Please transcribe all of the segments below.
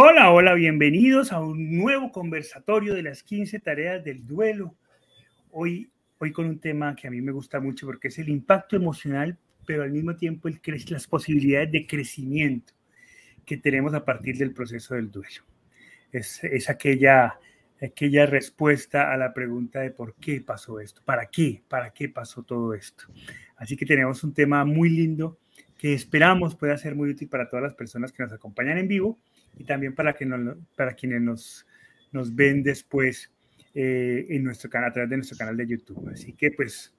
Hola, hola, bienvenidos a un nuevo conversatorio de las 15 tareas del duelo. Hoy, hoy con un tema que a mí me gusta mucho porque es el impacto emocional, pero al mismo tiempo el las posibilidades de crecimiento que tenemos a partir del proceso del duelo. Es, es aquella, aquella respuesta a la pregunta de por qué pasó esto, para qué, para qué pasó todo esto. Así que tenemos un tema muy lindo que esperamos pueda ser muy útil para todas las personas que nos acompañan en vivo y también para, que para quienes nos, nos ven después eh, en nuestro canal, a través de nuestro canal de YouTube. Así que pues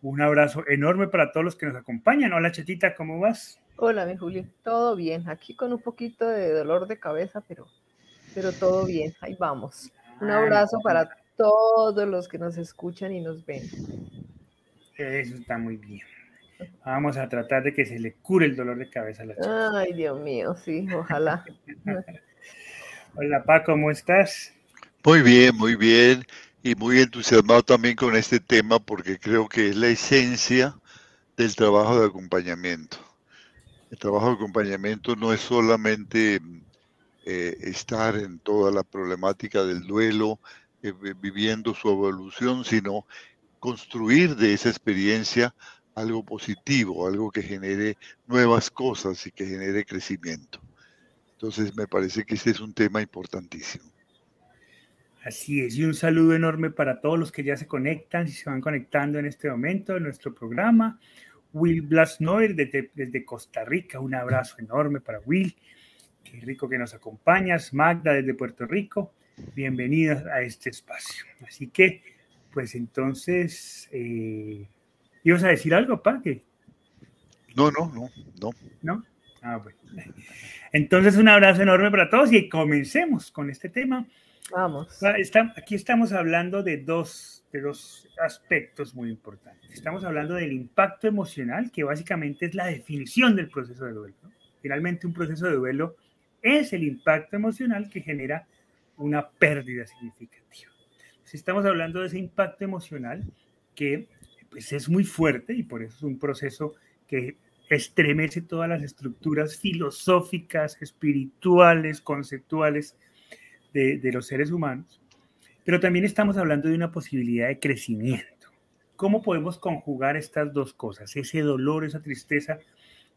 un abrazo enorme para todos los que nos acompañan. Hola Chetita, ¿cómo vas? Hola, mi Juli, todo bien. Aquí con un poquito de dolor de cabeza, pero, pero todo bien. Ahí vamos. Un abrazo para todos los que nos escuchan y nos ven. Eso está muy bien. Vamos a tratar de que se le cure el dolor de cabeza a la chica. Ay, Dios mío, sí, ojalá. Hola, Pa, ¿cómo estás? Muy bien, muy bien. Y muy entusiasmado también con este tema porque creo que es la esencia del trabajo de acompañamiento. El trabajo de acompañamiento no es solamente eh, estar en toda la problemática del duelo, eh, viviendo su evolución, sino construir de esa experiencia algo positivo, algo que genere nuevas cosas y que genere crecimiento. Entonces me parece que este es un tema importantísimo. Así es, y un saludo enorme para todos los que ya se conectan, y se van conectando en este momento en nuestro programa. Will Blasnoer desde, desde Costa Rica, un abrazo enorme para Will. Qué rico que nos acompañas. Magda desde Puerto Rico, bienvenida a este espacio. Así que, pues entonces, eh, ¿Ibas a decir algo, pa? No, no, no, no. ¿No? Ah, bueno. Entonces, un abrazo enorme para todos y comencemos con este tema. Vamos. aquí estamos hablando de dos, de dos aspectos muy importantes. Estamos hablando del impacto emocional, que básicamente es la definición del proceso de duelo. Finalmente, un proceso de duelo es el impacto emocional que genera una pérdida significativa. Si estamos hablando de ese impacto emocional que pues es muy fuerte y por eso es un proceso que estremece todas las estructuras filosóficas, espirituales, conceptuales de, de, los seres humanos. Pero también estamos hablando de una posibilidad de crecimiento. ¿Cómo podemos conjugar estas dos cosas? Ese dolor, esa tristeza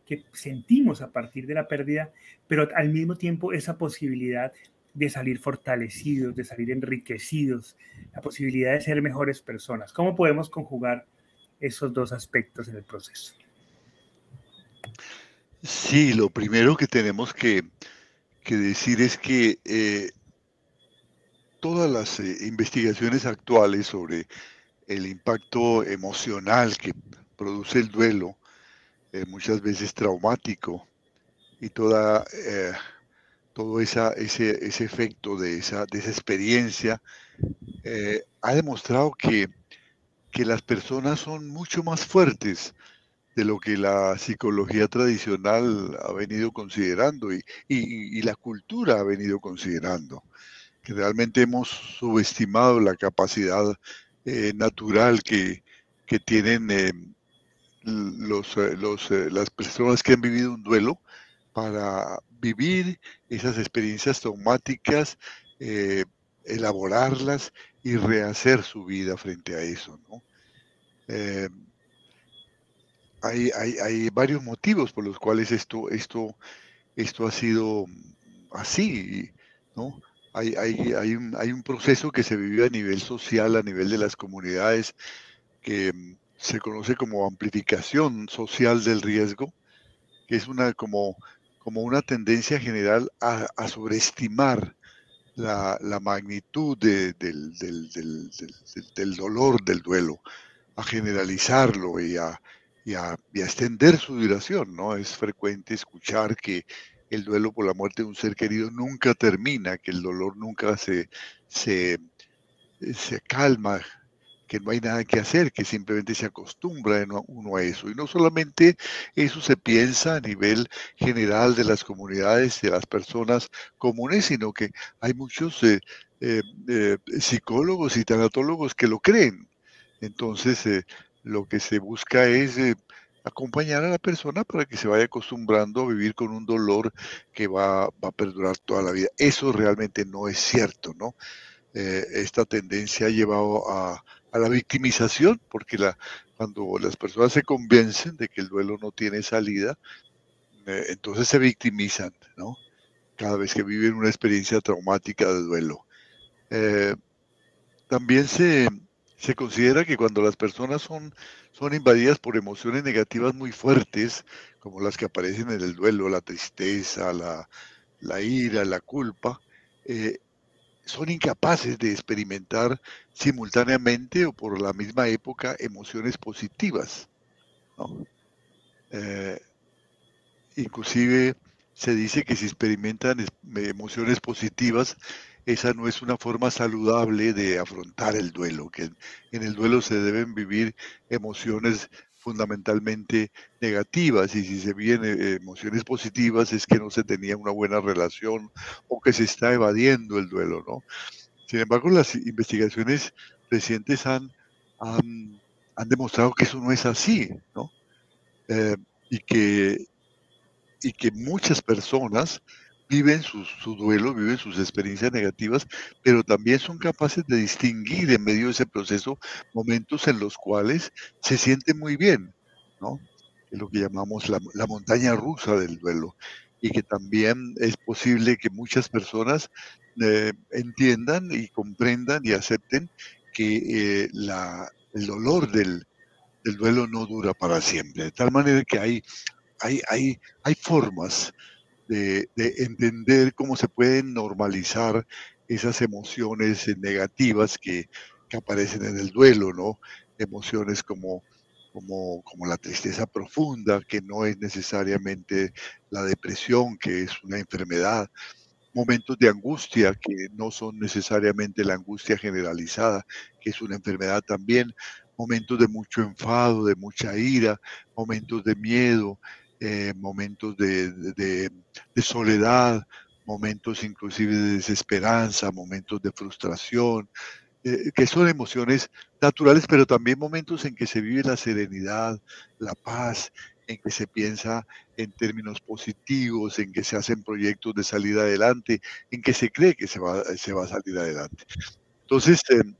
que sentimos a partir de la pérdida, pero al mismo tiempo esa posibilidad de salir fortalecidos, de salir enriquecidos, la posibilidad de ser mejores personas. ¿Cómo podemos conjugar esos dos aspectos en el proceso? Sí, lo primero que tenemos que, decir es que eh, todas las eh, investigaciones actuales sobre el impacto emocional que produce el duelo, eh, muchas veces traumático, y toda, todo esa, ese, ese, efecto de esa, de esa experiencia, ha demostrado que que las personas son mucho más fuertes de lo que la psicología tradicional ha venido considerando y, la cultura ha venido considerando, que realmente hemos subestimado la capacidad eh, natural que, tienen eh, los, eh, los, las personas que han vivido un duelo para vivir esas experiencias traumáticas, elaborarlas y rehacer su vida frente a eso. ¿no? Eh, hay, hay, varios motivos por los cuales esto, esto, esto ha sido así, ¿no? Hay, hay, hay, un, hay un proceso que se vive a nivel social, a nivel de las comunidades, que mm, se conoce como amplificación social del riesgo, que es una como, como una tendencia general a sobreestimar la, la magnitud del, del, del, dolor del duelo, a generalizarlo y a, y a, extender su duración. ¿no? Es frecuente escuchar que el duelo por la muerte de un ser querido nunca termina, que el dolor nunca se, se calma, que no hay nada que hacer, que simplemente se acostumbra uno a eso. Y no solamente eso se piensa a nivel general de las comunidades, de las personas comunes, sino que hay muchos eh, eh, eh, psicólogos y tanatólogos que lo creen. Entonces, lo que se busca es acompañar a la persona para que se vaya acostumbrando a vivir con un dolor que va, a perdurar toda la vida. Eso realmente no es cierto, ¿no? Esta tendencia ha llevado a, la victimización, porque la, cuando las personas se convencen de que el duelo no tiene salida, eh, entonces se victimizan, ¿no? Cada vez que viven una experiencia traumática de duelo. Eh, también se, se considera que cuando las personas son, son invadidas por emociones negativas muy fuertes, como las que aparecen en el duelo, la tristeza, la, ira, la culpa, eh, son incapaces de experimentar simultáneamente o por la misma época emociones positivas. Eh, inclusive se dice que si experimentan emociones positivas, esa no es una forma saludable de afrontar el duelo, que en el duelo se deben vivir emociones fundamentalmente negativas y si se viven eh, emociones positivas es que no se tenía una buena relación o que se está evadiendo el duelo, ¿no? Sin embargo, las investigaciones recientes han, han, demostrado que eso no es así, ¿no? Eh, y, que, y que muchas personas viven su, duelo, viven sus experiencias negativas, pero también son capaces de distinguir en medio de ese proceso momentos en los cuales se sienten muy bien, ¿no? Es lo que llamamos la, montaña rusa del duelo y que también es posible que muchas personas eh, entiendan y comprendan y acepten que eh, el dolor del, duelo no dura para siempre, de tal manera que hay, hay, hay, hay formas de, entender cómo se pueden normalizar esas emociones negativas que, aparecen en el duelo, ¿no? Emociones como, como, como, la tristeza profunda, que no es necesariamente la depresión, que es una enfermedad, momentos de angustia, que no son necesariamente la angustia generalizada, que es una enfermedad también, momentos de mucho enfado, de mucha ira, momentos de miedo, eh, momentos de, soledad, momentos inclusive de desesperanza, momentos de frustración, eh, que son emociones naturales, pero también momentos en que se vive la serenidad, la paz, en que se piensa en términos positivos, en que se hacen proyectos de salida adelante, en que se cree que se va, se va a salir adelante. Entonces, em,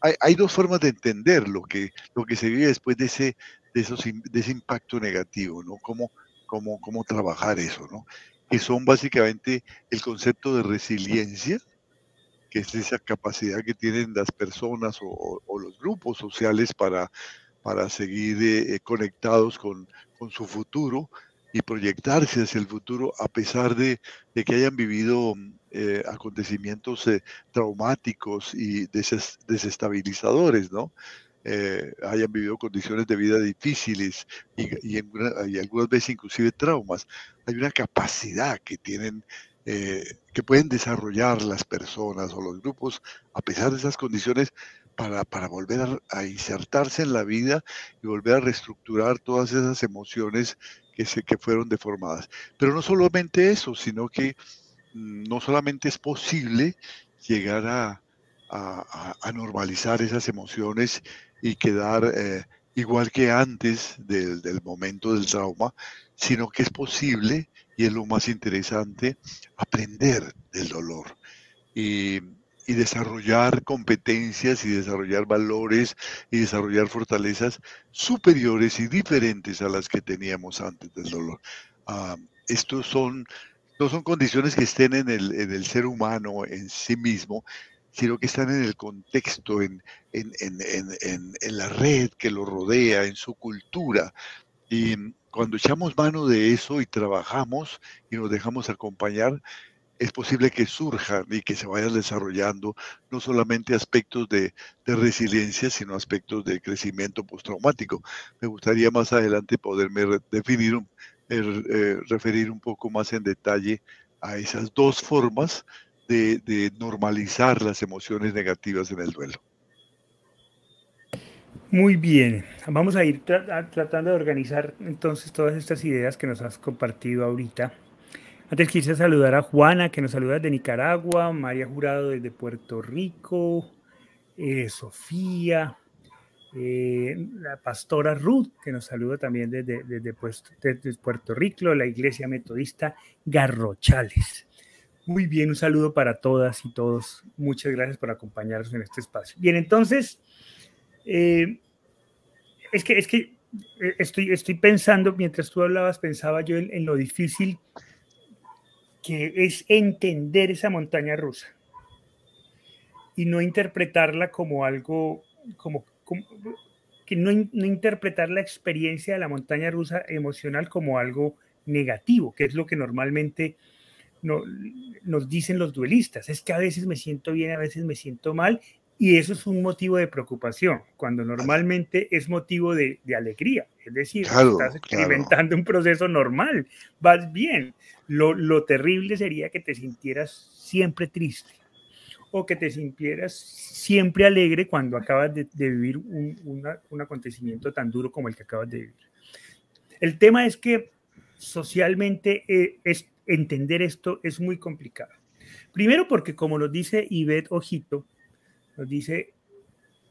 hay, hay, dos formas de entender lo que, lo que se vive después de ese, de, esos, de ese impacto negativo, ¿no? Como cómo, cómo trabajar eso, ¿no? Que son básicamente el concepto de resiliencia, que es esa capacidad que tienen las personas o, los grupos sociales para, para seguir eh, eh, conectados con, con, su futuro y proyectarse hacia el futuro a pesar de, de que hayan vivido eh, acontecimientos traumáticos y desestabilizadores, ¿no? Eh, hayan vivido condiciones de vida difíciles y, algunas veces inclusive traumas. Hay una capacidad que tienen, eh, que pueden desarrollar las personas o los grupos a pesar de esas condiciones para, para volver a, insertarse en la vida y volver a reestructurar todas esas emociones que, se, que fueron deformadas. Pero no solamente eso, sino que mm, no solamente es posible llegar a, a, normalizar esas emociones y quedar eh, igual que antes del, momento del trauma, sino que es posible, y es lo más interesante, aprender del dolor y, y desarrollar competencias y desarrollar valores y desarrollar fortalezas superiores y diferentes a las que teníamos antes del dolor. Ah, estos son no son condiciones que estén en el, en el, ser humano en sí mismo, sino que están en el contexto, en, la red que lo rodea, en su cultura. Y cuando echamos mano de eso y trabajamos y nos dejamos acompañar, es posible que surjan y que se vayan desarrollando no solamente aspectos de, resiliencia, sino aspectos de crecimiento postraumático. Me gustaría más adelante poderme definir, er, eh, referir un poco más en detalle a esas dos formas de, normalizar las emociones negativas en el duelo. Muy bien, vamos a ir tratando de organizar entonces todas estas ideas que nos has compartido ahorita. Antes quise saludar a Juana, que nos saluda desde Nicaragua, María Jurado desde Puerto Rico, eh, Sofía, eh, la pastora Ruth, que nos saluda también desde, desde, Puerto Rico, la iglesia metodista Garrochales. Muy bien, un saludo para todas y todos. Muchas gracias por acompañarnos en este espacio. Bien, entonces, eh, es que, es que eh, estoy, estoy pensando, mientras tú hablabas, pensaba yo en, lo difícil que es entender esa montaña rusa y no interpretarla como algo, como, que no, no, interpretar la experiencia de la montaña rusa emocional como algo negativo, que es lo que normalmente no, nos dicen los duelistas. Es que a veces me siento bien, a veces me siento mal, y eso es un motivo de preocupación, cuando normalmente es motivo de, alegría. Es decir, estás experimentando un proceso normal, vas bien. Lo, terrible sería que te sintieras siempre triste o que te sintieras siempre alegre cuando acabas de, vivir un, un, acontecimiento tan duro como el que acabas de vivir. El tema es que socialmente eh, es, entender esto es muy complicado. Primero porque, como nos dice Ivette Ojito, nos dice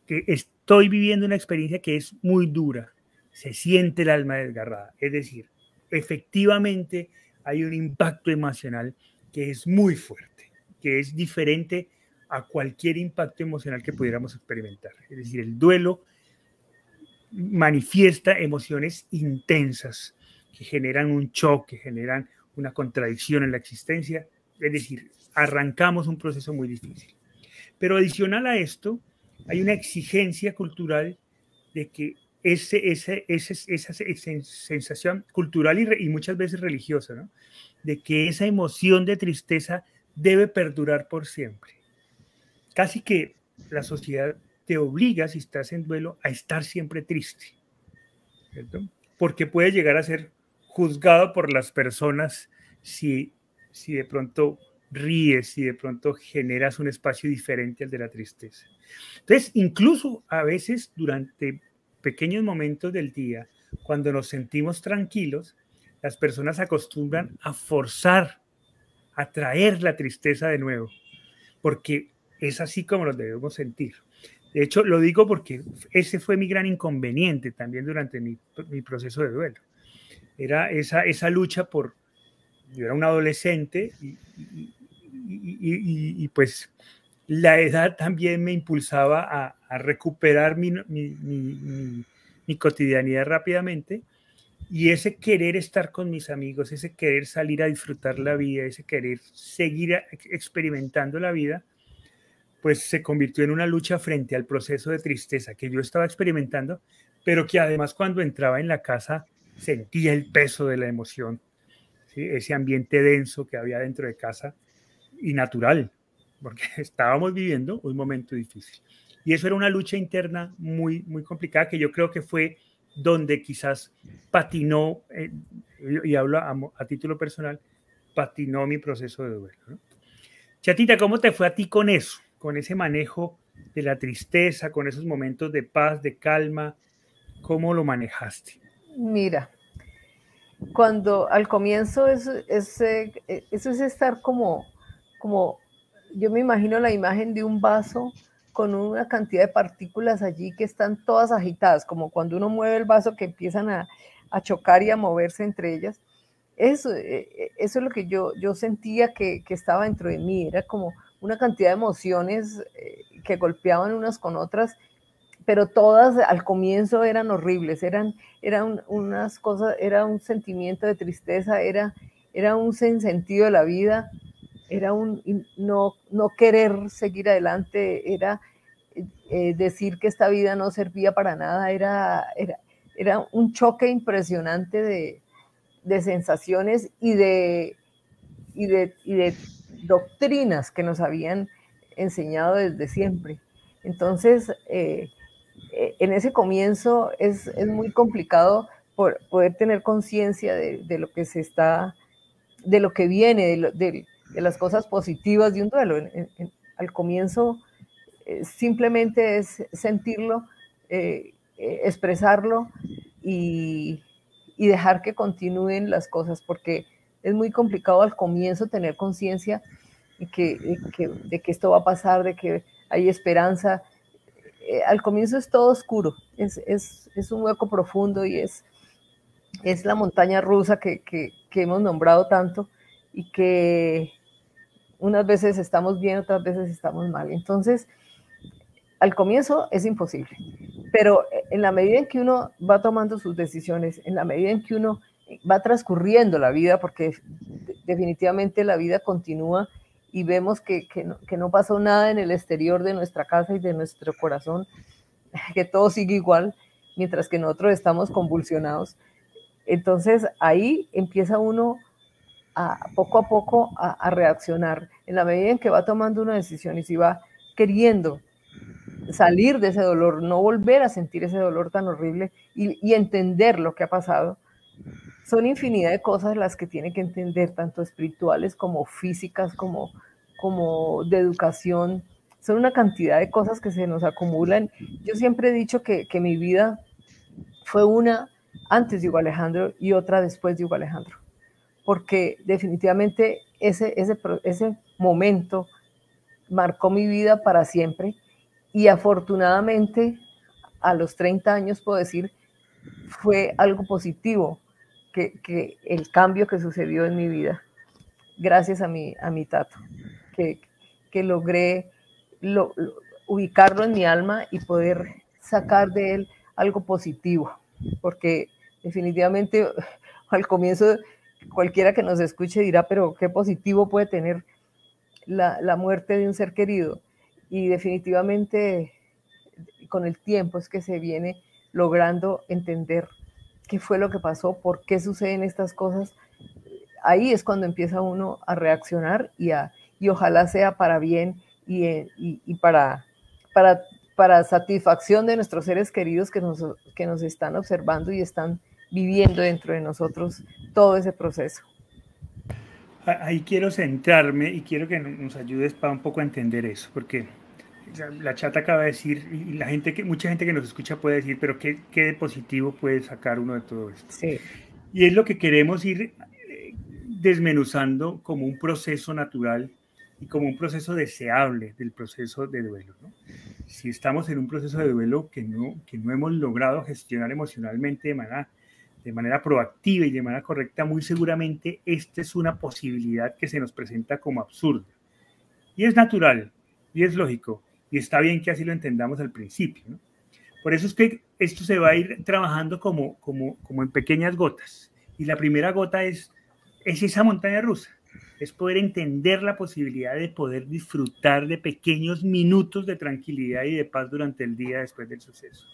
que estoy viviendo una experiencia que es muy dura, se siente el alma desgarrada, es decir, efectivamente hay un impacto emocional que es muy fuerte, que es diferente a cualquier impacto emocional que pudiéramos experimentar. Es decir, el duelo manifiesta emociones intensas que generan un choque, generan una contradicción en la existencia. Es decir, arrancamos un proceso muy difícil. Pero adicional a esto, hay una exigencia cultural de que ese, ese, esa sensación cultural y, muchas veces religiosa, ¿no? de que esa emoción de tristeza debe perdurar por siempre. Casi que la sociedad te obliga, si estás en duelo, a estar siempre triste, porque puede llegar a ser juzgado por las personas si, si de pronto ríes y de pronto generas un espacio diferente al de la tristeza. Entonces, incluso a veces durante pequeños momentos del día, cuando nos sentimos tranquilos, las personas acostumbran a forzar, a traer la tristeza de nuevo, porque es así como lo debemos sentir. De hecho, lo digo porque ese fue mi gran inconveniente también durante mi proceso de duelo. Era esa, esa lucha por... Yo era un adolescente y, y, pues la edad también me impulsaba a, recuperar mi, mi, cotidianidad rápidamente. Y ese querer estar con mis amigos, ese querer salir a disfrutar la vida, ese querer seguir experimentando la vida, pues se convirtió en una lucha frente al proceso de tristeza que yo estaba experimentando, pero que además cuando entraba en la casa sentía el peso de la emoción, ese ambiente denso que había dentro de casa y natural, porque estábamos viviendo un momento difícil. Y eso era una lucha interna muy, muy complicada que yo creo que fue donde quizás patinó, eh, y hablo a, título personal, patinó mi proceso de duelo. Chatita, ¿cómo te fue a ti con eso? Con ese manejo de la tristeza, con esos momentos de paz, de calma, ¿cómo lo manejaste? Mira, cuando al comienzo es, eh, eso es estar como como yo me imagino la imagen de un vaso con una cantidad de partículas allí que están todas agitadas, como cuando uno mueve el vaso que empiezan a, chocar y a moverse entre ellas. Eso, eh, eh, eso es lo que yo, yo sentía que, estaba dentro de mí, era como una cantidad de emociones que golpeaban unas con otras, pero todas al comienzo eran horribles, eran, eran unas cosas, era un sentimiento de tristeza, era, era un sentido de la vida, era un no, querer seguir adelante, era eh, decir que esta vida no servía para nada, era, era, un choque impresionante de, sensaciones y de, y de, y de doctrinas que nos habían enseñado desde siempre. Entonces, eh, eh, en ese comienzo es, muy complicado por, poder tener conciencia de, lo que se está, de lo que viene, de, las cosas positivas de un duelo. al comienzo eh, simplemente es sentirlo, eh, eh, expresarlo y, dejar que continúen las cosas, porque es muy complicado al comienzo tener conciencia de que esto va a pasar, de que hay esperanza. Eh, al comienzo es todo oscuro, es, es, es, un hueco profundo y es, es la montaña rusa que, que, que hemos nombrado tanto y que unas veces estamos bien, otras veces estamos mal. Entonces, al comienzo es imposible, pero en la medida en que uno va tomando sus decisiones, en la medida en que uno va transcurriendo la vida, porque definitivamente la vida continúa y vemos que, que, no, que, no, pasó nada en el exterior de nuestra casa y de nuestro corazón, que todo sigue igual, mientras que nosotros estamos convulsionados. Entonces ahí empieza uno a, poco a poco a, reaccionar en la medida en que va tomando una decisión y si va queriendo salir de ese dolor, no volver a sentir ese dolor tan horrible y, entender lo que ha pasado. Son infinidad de cosas las que tiene que entender, tanto espirituales como físicas, como, como de educación. Son una cantidad de cosas que se nos acumulan. Yo siempre he dicho que, que mi vida fue una antes de Hugo Alejandro y otra después de Hugo Alejandro, porque definitivamente ese, ese, ese momento marcó mi vida para siempre y afortunadamente a los 30 años puedo decir fue algo positivo que, el cambio que sucedió en mi vida gracias a mi, a mi tato que, que logré lo, lo, ubicarlo en mi alma y poder sacar de él algo positivo porque definitivamente al comienzo cualquiera que nos escuche dirá pero qué positivo puede tener la, la muerte de un ser querido y definitivamente con el tiempo es que se viene logrando entender qué fue lo que pasó, por qué suceden estas cosas. Ahí es cuando empieza uno a reaccionar y, a, y ojalá sea para bien y, y, y para, para, para, satisfacción de nuestros seres queridos que nos, que nos están observando y están viviendo dentro de nosotros todo ese proceso. Ahí quiero centrarme y quiero que nos ayudes para un poco entender eso, porque la chata acaba de decir, y la gente que, mucha gente que nos escucha puede decir, pero ¿qué, qué positivo puede sacar uno de todo esto? Sí. Y es lo que queremos ir eh, desmenuzando como un proceso natural y como un proceso deseable del proceso de duelo. ¿no? Si estamos en un proceso de duelo que no, que no hemos logrado gestionar emocionalmente de manera de manera proactiva y de manera correcta, muy seguramente esta es una posibilidad que se nos presenta como absurda. Y es natural, y es lógico, y está bien que así lo entendamos al principio. Por eso es que esto se va a ir trabajando como, como, como en pequeñas gotas. Y la primera gota es, es esa montaña rusa, es poder entender la posibilidad de poder disfrutar de pequeños minutos de tranquilidad y de paz durante el día después del suceso.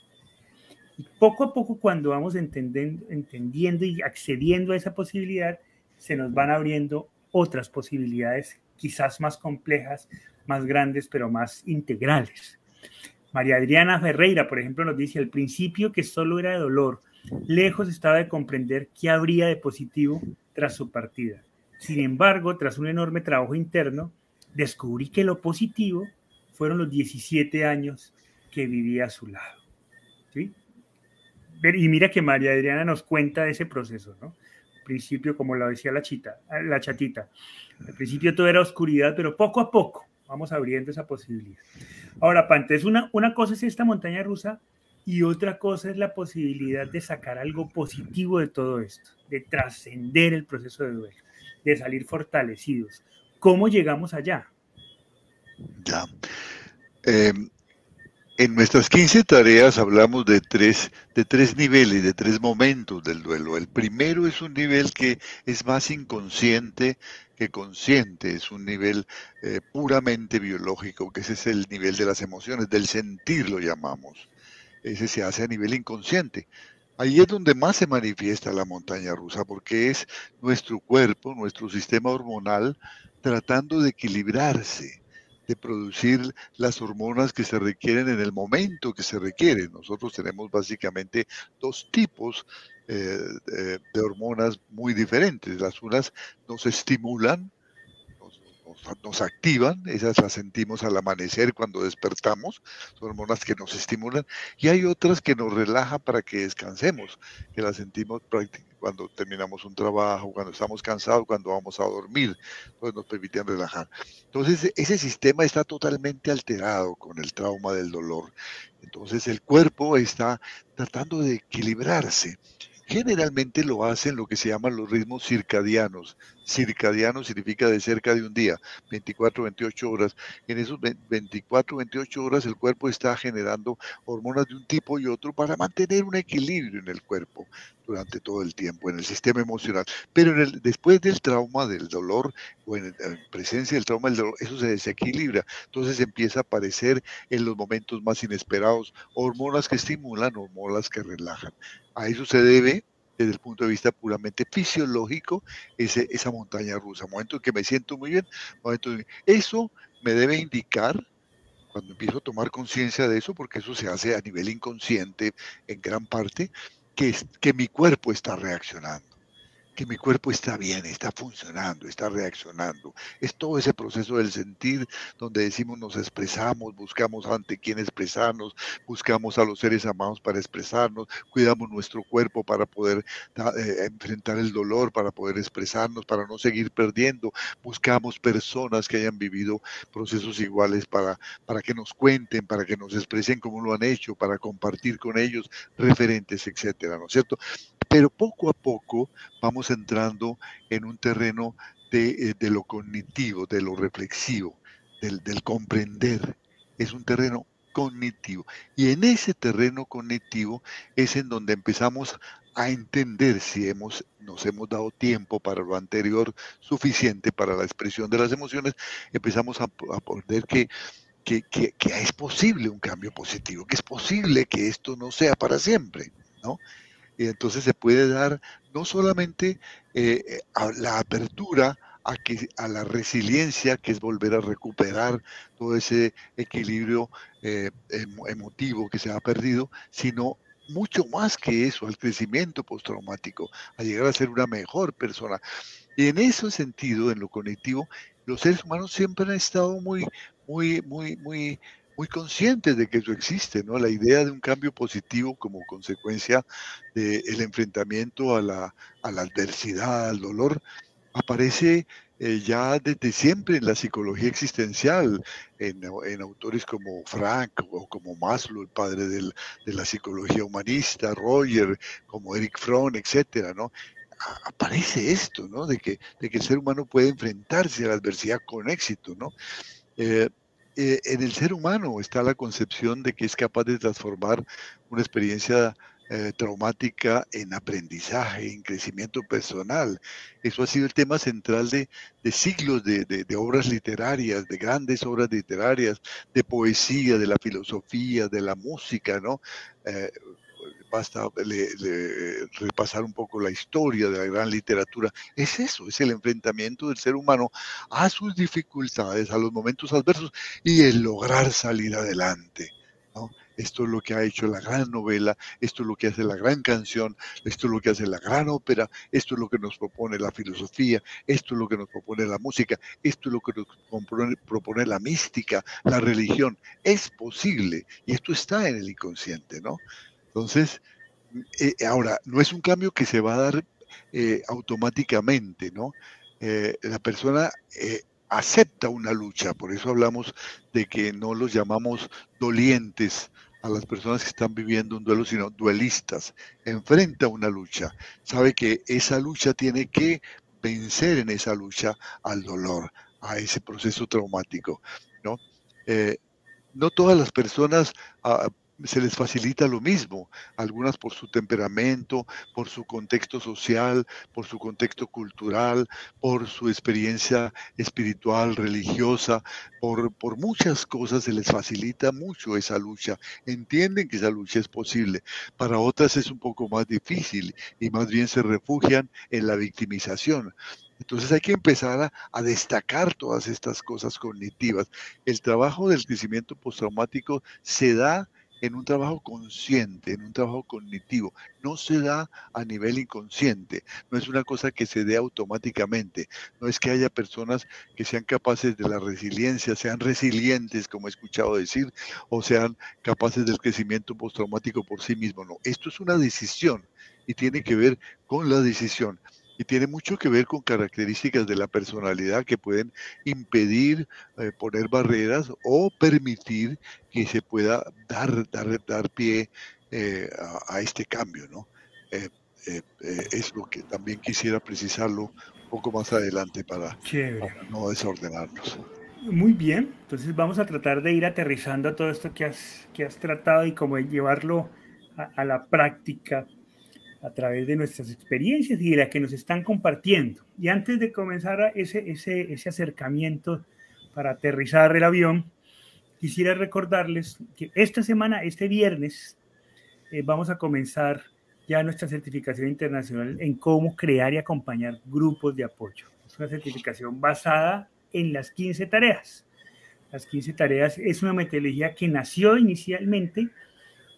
Y poco a poco, cuando vamos entendiendo, entendiendo y accediendo a esa posibilidad, se nos van abriendo otras posibilidades, quizás más complejas, más grandes, pero más integrales. María Adriana Ferreira, por ejemplo, nos dice al principio que solo era de dolor, lejos estaba de comprender qué habría de positivo tras su partida. Sin embargo, tras un enorme trabajo interno, descubrí que lo positivo fueron los 17 años que vivía a su lado. ¿Sí? y mira que María Adriana nos cuenta de ese proceso, ¿no? Al principio, como lo decía la, chita, la chatita, al principio todo era oscuridad, pero poco a poco vamos abriendo esa posibilidad. Ahora, Pantes, una, una cosa es esta montaña rusa y otra cosa es la posibilidad de sacar algo positivo de todo esto, de trascender el proceso de duelo, de salir fortalecidos. ¿Cómo llegamos allá? Ya. Eh, en nuestras 15 tareas hablamos de tres, de tres niveles, de tres momentos del duelo. El primero es un nivel que es más inconsciente que consciente, es un nivel eh, puramente biológico, que ese es el nivel de las emociones, del sentir lo llamamos. Ese se hace a nivel inconsciente. Ahí es donde más se manifiesta la montaña rusa, porque es nuestro cuerpo, nuestro sistema hormonal, tratando de equilibrarse de producir las hormonas que se requieren en el momento que se requieren. Nosotros tenemos básicamente dos tipos eh, de, de, hormonas muy diferentes. Las unas nos estimulan, nos, nos, activan, esas las sentimos al amanecer cuando despertamos, son hormonas que nos estimulan, y hay otras que nos relajan para que descansemos, que las sentimos cuando terminamos un trabajo, cuando estamos cansados, cuando vamos a dormir, pues nos permiten relajar. Entonces ese sistema está totalmente alterado con el trauma del dolor. Entonces el cuerpo está tratando de equilibrarse generalmente lo hacen lo que se llaman los ritmos circadianos. Circadiano significa de cerca de un día, 24, 28 horas. En esos 24, 28 horas el cuerpo está generando hormonas de un tipo y otro para mantener un equilibrio en el cuerpo durante todo el tiempo, en el sistema emocional. Pero después del trauma, del dolor, o en, en, presencia del trauma del dolor, eso se desequilibra. Entonces empieza a aparecer en los momentos más inesperados hormonas que estimulan, hormonas que relajan. A eso se debe desde el punto de vista puramente fisiológico, ese, esa montaña rusa. Momento en que me siento muy bien, momento en... Eso me debe indicar, cuando empiezo a tomar conciencia de eso, porque eso se hace a nivel inconsciente en gran parte, que, que mi cuerpo está reaccionando que mi cuerpo está bien, está funcionando, está reaccionando. Es todo ese proceso del sentir donde decimos nos expresamos, buscamos ante quién expresarnos, buscamos a los seres amados para expresarnos, cuidamos nuestro cuerpo para poder eh, enfrentar el dolor, para poder expresarnos, para no seguir perdiendo. Buscamos personas que hayan vivido procesos iguales para, para que nos cuenten, para que nos expresen cómo lo han hecho, para compartir con ellos referentes, etcétera, ¿no es cierto? Pero poco a poco vamos entrando en un terreno de, eh, lo cognitivo, de lo reflexivo, del, comprender. Es un terreno cognitivo. Y en ese terreno cognitivo es en donde empezamos a entender si hemos, nos hemos dado tiempo para lo anterior suficiente para la expresión de las emociones, empezamos a, a poder que, que, es posible un cambio positivo, que es posible que esto no sea para siempre, ¿no? Y entonces se puede dar no solamente eh, eh, la apertura a, que, a la resiliencia, que es volver a recuperar todo ese equilibrio eh, emotivo que se ha perdido, sino mucho más que eso, al crecimiento postraumático, a llegar a ser una mejor persona. Y en ese sentido, en lo cognitivo, los seres humanos siempre han estado muy, muy, muy, muy muy conscientes de que eso existe, ¿no? La idea de un cambio positivo como consecuencia del enfrentamiento a la, adversidad, al dolor, aparece eh, ya desde siempre en la psicología existencial, en, autores como Frank o como Maslow, el padre de la psicología humanista, Roger, como Eric Fromm, etcétera, ¿no? aparece esto, ¿no? De que, de que el ser humano puede enfrentarse a la adversidad con éxito, ¿no? Eh, eh, en el ser humano está la concepción de que es capaz de transformar una experiencia eh, traumática en aprendizaje, en crecimiento personal. Eso ha sido el tema central de, siglos de, obras literarias, de grandes obras literarias, de poesía, de la filosofía, de la música, ¿no? Eh, basta repasar un poco la historia de la gran literatura. Es eso, es el enfrentamiento del ser humano a sus dificultades, a los momentos adversos y el lograr salir adelante. Esto es lo que ha hecho la gran novela, esto es lo que hace la gran canción, esto es lo que hace la gran ópera, esto es lo que nos propone la filosofía, esto es lo que nos propone la música, esto es lo que nos propone, propone la mística, la religión. Es posible y esto está en el inconsciente, ¿no? Entonces, eh, ahora, no es un cambio que se va a dar eh, automáticamente, ¿no? Eh, la persona acepta una lucha, por eso hablamos de que no los llamamos dolientes a las personas que están viviendo un duelo, sino duelistas. Enfrenta una lucha, sabe que esa lucha tiene que vencer en esa lucha al dolor, a ese proceso traumático, ¿no? no todas las personas ah, se les facilita lo mismo, algunas por su temperamento, por su contexto social, por su contexto cultural, por su experiencia espiritual, religiosa, por, por muchas cosas se les facilita mucho esa lucha, entienden que esa lucha es posible, para otras es un poco más difícil y más bien se refugian en la victimización. Entonces hay que empezar a, a, destacar todas estas cosas cognitivas. El trabajo del crecimiento postraumático se da en un trabajo consciente, en un trabajo cognitivo. No se da a nivel inconsciente, no es una cosa que se dé automáticamente, no es que haya personas que sean capaces de la resiliencia, sean resilientes, como he escuchado decir, o sean capaces del crecimiento postraumático por sí mismos. No, esto es una decisión y tiene que ver con la decisión y tiene mucho que ver con características de la personalidad que pueden impedir eh, poner barreras o permitir que se pueda dar, dar, dar pie eh, a, este cambio, ¿no? Eh, es lo que también quisiera precisarlo un poco más adelante para, no desordenarnos. Muy bien, entonces vamos a tratar de ir aterrizando todo esto que has, que has tratado y cómo llevarlo a, a la práctica a través de nuestras experiencias y de las que nos están compartiendo. Y antes de comenzar ese, ese, ese acercamiento para aterrizar el avión, quisiera recordarles que esta semana, este viernes, eh, vamos a comenzar ya nuestra certificación internacional en cómo crear y acompañar grupos de apoyo. Es una certificación basada en las 15 tareas. Las 15 tareas es una metodología que nació inicialmente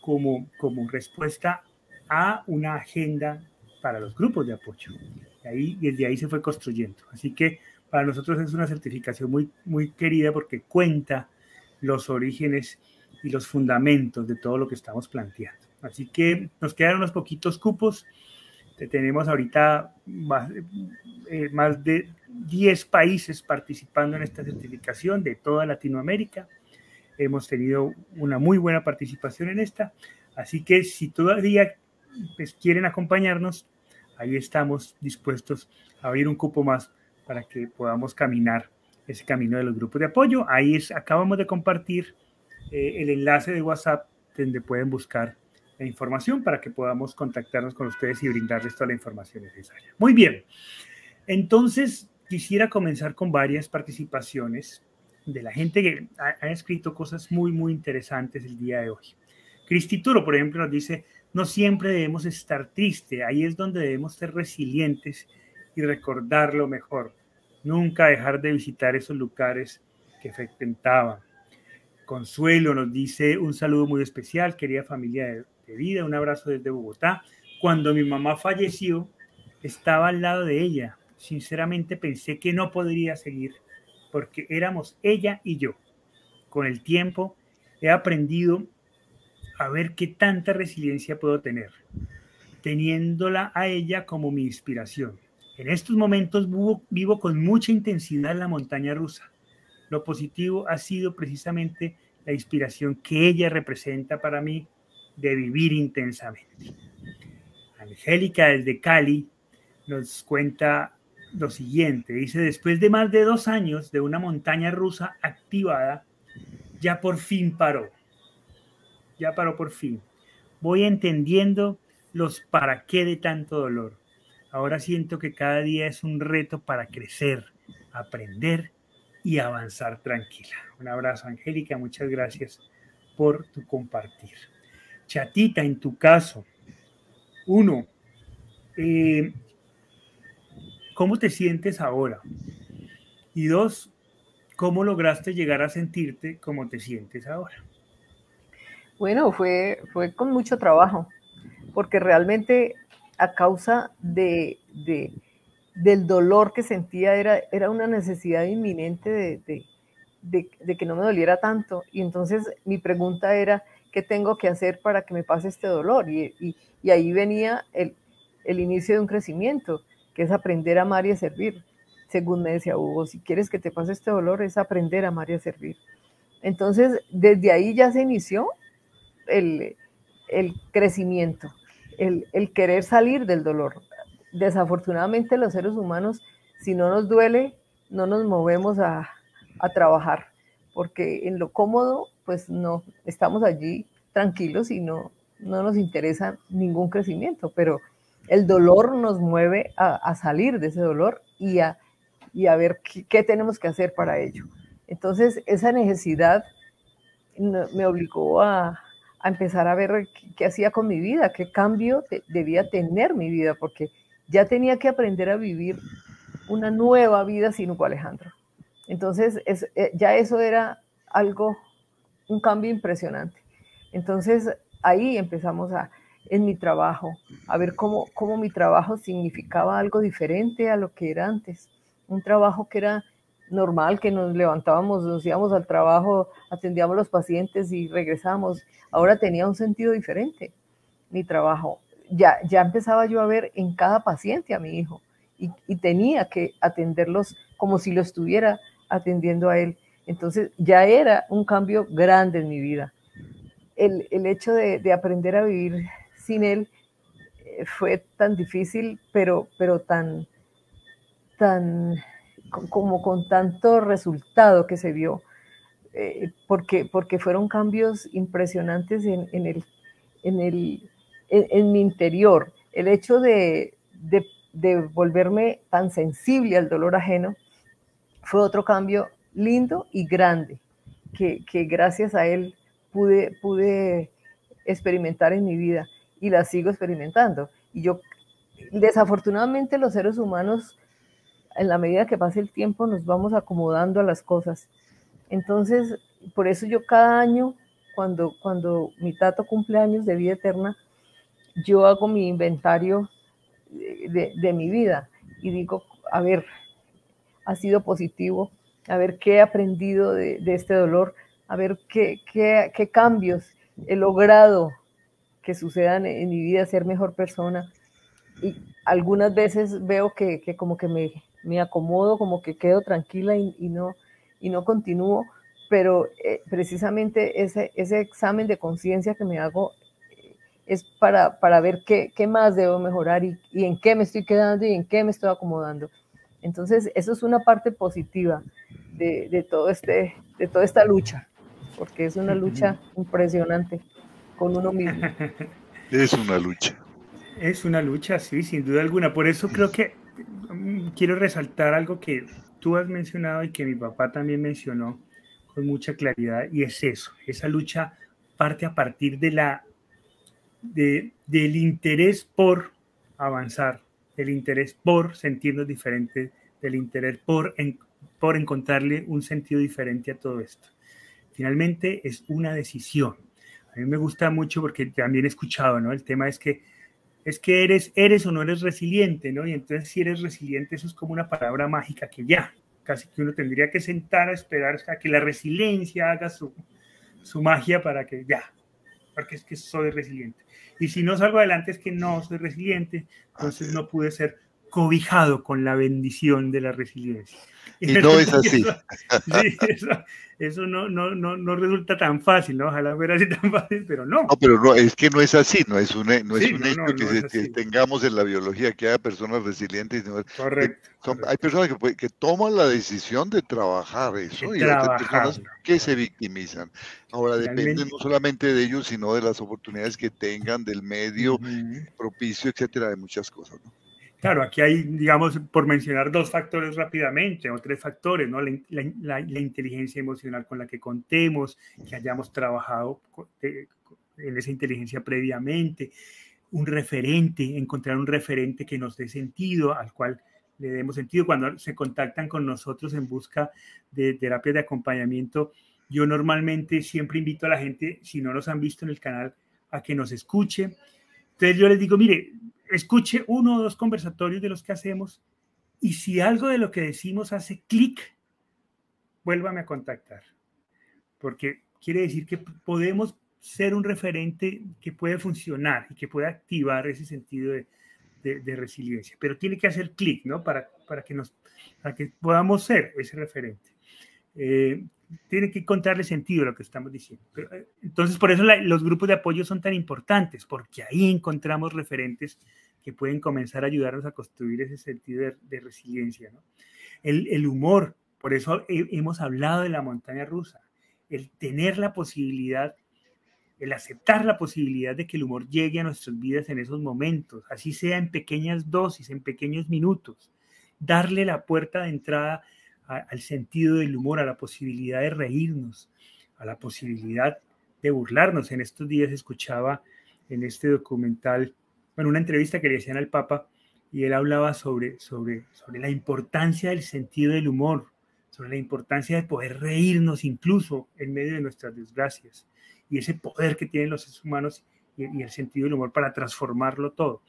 como, como respuesta a una agenda para los grupos de apoyo. Y, ahí, y desde ahí se fue construyendo. Así que para nosotros es una certificación muy, muy querida porque cuenta los orígenes y los fundamentos de todo lo que estamos planteando. Así que nos quedan unos poquitos cupos. Tenemos ahorita más, eh, más de 10 países participando en esta certificación de toda Latinoamérica. Hemos tenido una muy buena participación en esta. Así que si todavía pues, quieren acompañarnos, ahí estamos dispuestos a abrir un cupo más para que podamos caminar ese camino de los grupos de apoyo. Ahí es, acabamos de compartir eh, el enlace de WhatsApp donde pueden buscar la información para que podamos contactarnos con ustedes y brindarles toda la información necesaria. Muy bien, entonces quisiera comenzar con varias participaciones de la gente que ha, escrito cosas muy, muy interesantes el día de hoy. Cristituro, por ejemplo, nos dice, no siempre debemos estar tristes, ahí es donde debemos ser resilientes y recordar lo mejor. Nunca dejar de visitar esos lugares que frecuentaban. Consuelo nos dice un saludo muy especial, querida familia de, de vida, un abrazo desde Bogotá. Cuando mi mamá falleció, estaba al lado de ella. Sinceramente pensé que no podría seguir porque éramos ella y yo. Con el tiempo he aprendido a ver qué tanta resiliencia puedo tener, teniéndola a ella como mi inspiración. En estos momentos vivo, con mucha intensidad la montaña rusa. Lo positivo ha sido precisamente la inspiración que ella representa para mí de vivir intensamente. Angélica desde Cali nos cuenta lo siguiente. Dice, después de más de dos años de una montaña rusa activada, ya por fin paró ya paró por fin. Voy entendiendo los para qué de tanto dolor. Ahora siento que cada día es un reto para crecer, aprender y avanzar tranquila. Un abrazo, Angélica. Muchas gracias por tu compartir. Chatita, en tu caso, uno, eh, ¿cómo te sientes ahora? Y dos, ¿cómo lograste llegar a sentirte como te sientes ahora? Bueno, fue, fue con mucho trabajo, porque realmente a causa de, del dolor que sentía era, era una necesidad inminente de, que no me doliera tanto. Y entonces mi pregunta era, ¿qué tengo que hacer para que me pase este dolor? Y, ahí venía el, el, inicio de un crecimiento, que es aprender a amar y a servir. Según me decía Hugo, si quieres que te pase este dolor, es aprender a amar y a servir. Entonces, desde ahí ya se inició el, crecimiento, el, querer salir del dolor. Desafortunadamente los seres humanos, si no nos duele, no nos movemos a, trabajar, porque en lo cómodo, pues no, estamos allí tranquilos y no, no nos interesa ningún crecimiento, pero el dolor nos mueve a, salir de ese dolor y a ver qué, tenemos que hacer para ello. Entonces, esa necesidad me obligó a, a empezar a ver qué, hacía con mi vida, qué cambio debía tener mi vida, porque ya tenía que aprender a vivir una nueva vida sin Hugo Alejandro. Entonces, es, eh, ya eso era algo, un cambio impresionante. Entonces ahí empezamos a, en mi trabajo, a ver cómo, cómo mi trabajo significaba algo diferente a lo que era antes. Un trabajo que era normal, que nos levantábamos, nos íbamos al trabajo, atendíamos a los pacientes y regresábamos. Ahora tenía un sentido diferente mi trabajo. Ya, ya empezaba yo a ver en cada paciente a mi hijo y, y tenía que atenderlos como si lo estuviera atendiendo a él. Entonces ya era un cambio grande en mi vida. El, el hecho de, de, aprender a vivir sin él eh, fue tan difícil, pero, pero tan, tan, como con tanto resultado que se vio, eh, porque, porque fueron cambios impresionantes en, el, en, el, en, mi interior. El hecho de, de, de volverme tan sensible al dolor ajeno fue otro cambio lindo y grande que, que gracias a él pude, pude experimentar en mi vida y la sigo experimentando. Y yo, desafortunadamente los seres humanos, en la medida que pase el tiempo, nos vamos acomodando a las cosas. Entonces, por eso yo cada año, cuando, cuando mi tato cumple años de vida eterna, yo hago mi inventario de, de, mi vida y digo, a ver, ha sido positivo, a ver qué he aprendido de, de este dolor, a ver qué, qué, qué, cambios he logrado que sucedan en mi vida, ser mejor persona. Y algunas veces veo que, que como que me, me, acomodo, como que quedo tranquila y, y no, y no continúo, pero eh, precisamente ese, ese examen de conciencia que me hago eh, es para, para ver qué, qué, más debo mejorar y, y en qué me estoy quedando y en qué me estoy acomodando. Entonces, eso es una parte positiva de, de, todo este, de toda esta lucha, porque es una lucha impresionante con uno mismo. Es una lucha. Es una lucha, sí, sin duda alguna. Por eso creo que quiero resaltar algo que tú has mencionado y que mi papá también mencionó con mucha claridad, y es eso, esa lucha parte a partir de la, de, del interés por avanzar, del interés por sentirnos diferentes, del interés por, en, por encontrarle un sentido diferente a todo esto. Finalmente es una decisión. A mí me gusta mucho porque también he escuchado, ¿no? El tema es que es que eres, eres o no eres resiliente, ¿no? Y entonces si eres resiliente, eso es como una palabra mágica que ya, casi que uno tendría que sentar a esperar que la resiliencia haga su, su magia para que ya, porque es que soy resiliente. Y si no salgo adelante es que no soy resiliente, entonces no pude ser cobijado con la bendición de la resiliencia. Y no es así. Eso, sí, eso, eso no, no, no, no, resulta tan fácil, ¿no? Ojalá fuera así tan fácil, pero no. No, pero no, es que no es así, no es un, no es un hecho que, se, que, tengamos en la biología que haya personas resilientes. Correcto. Son, hay personas que, que, toman la decisión de trabajar eso de y trabajar. hay personas que se victimizan. Ahora depende no solamente de ellos, sino de las oportunidades que tengan, del medio uh -huh. propicio, etcétera, de muchas cosas. ¿no? Claro, aquí hay, digamos, por mencionar dos factores rápidamente, o tres factores, ¿no? La, inteligencia emocional con la que contemos, que hayamos trabajado en esa inteligencia previamente, un referente, encontrar un referente que nos dé sentido, al cual le demos sentido. Cuando se contactan con nosotros en busca de terapias de acompañamiento, yo normalmente siempre invito a la gente, si no nos han visto en el canal, a que nos escuche. Entonces yo les digo, mire, escuche uno o dos conversatorios de los que hacemos y si algo de lo que decimos hace clic, vuélvame a contactar. Porque quiere decir que podemos ser un referente que puede funcionar y que puede activar ese sentido de, de, resiliencia. Pero tiene que hacer clic, ¿no? Para, para, que nos, para que podamos ser ese referente. Eh, tiene que encontrarle sentido a lo que estamos diciendo. Pero, entonces, por eso los grupos de apoyo son tan importantes, porque ahí encontramos referentes que pueden comenzar a ayudarnos a construir ese sentido de, resiliencia. El, humor, por eso he, hemos hablado de la montaña rusa, el tener la posibilidad, el aceptar la posibilidad de que el humor llegue a nuestras vidas en esos momentos, así sea en pequeñas dosis, en pequeños minutos, darle la puerta de entrada al sentido del humor, a la posibilidad de reírnos, a la posibilidad de burlarnos. En estos días escuchaba en este documental, bueno, una entrevista que le hacían al Papa y él hablaba sobre, sobre, sobre la importancia del sentido del humor, sobre la importancia de poder reírnos incluso en medio de nuestras desgracias. y ese poder que tienen los seres humanos y, el sentido del humor para transformarlo todo.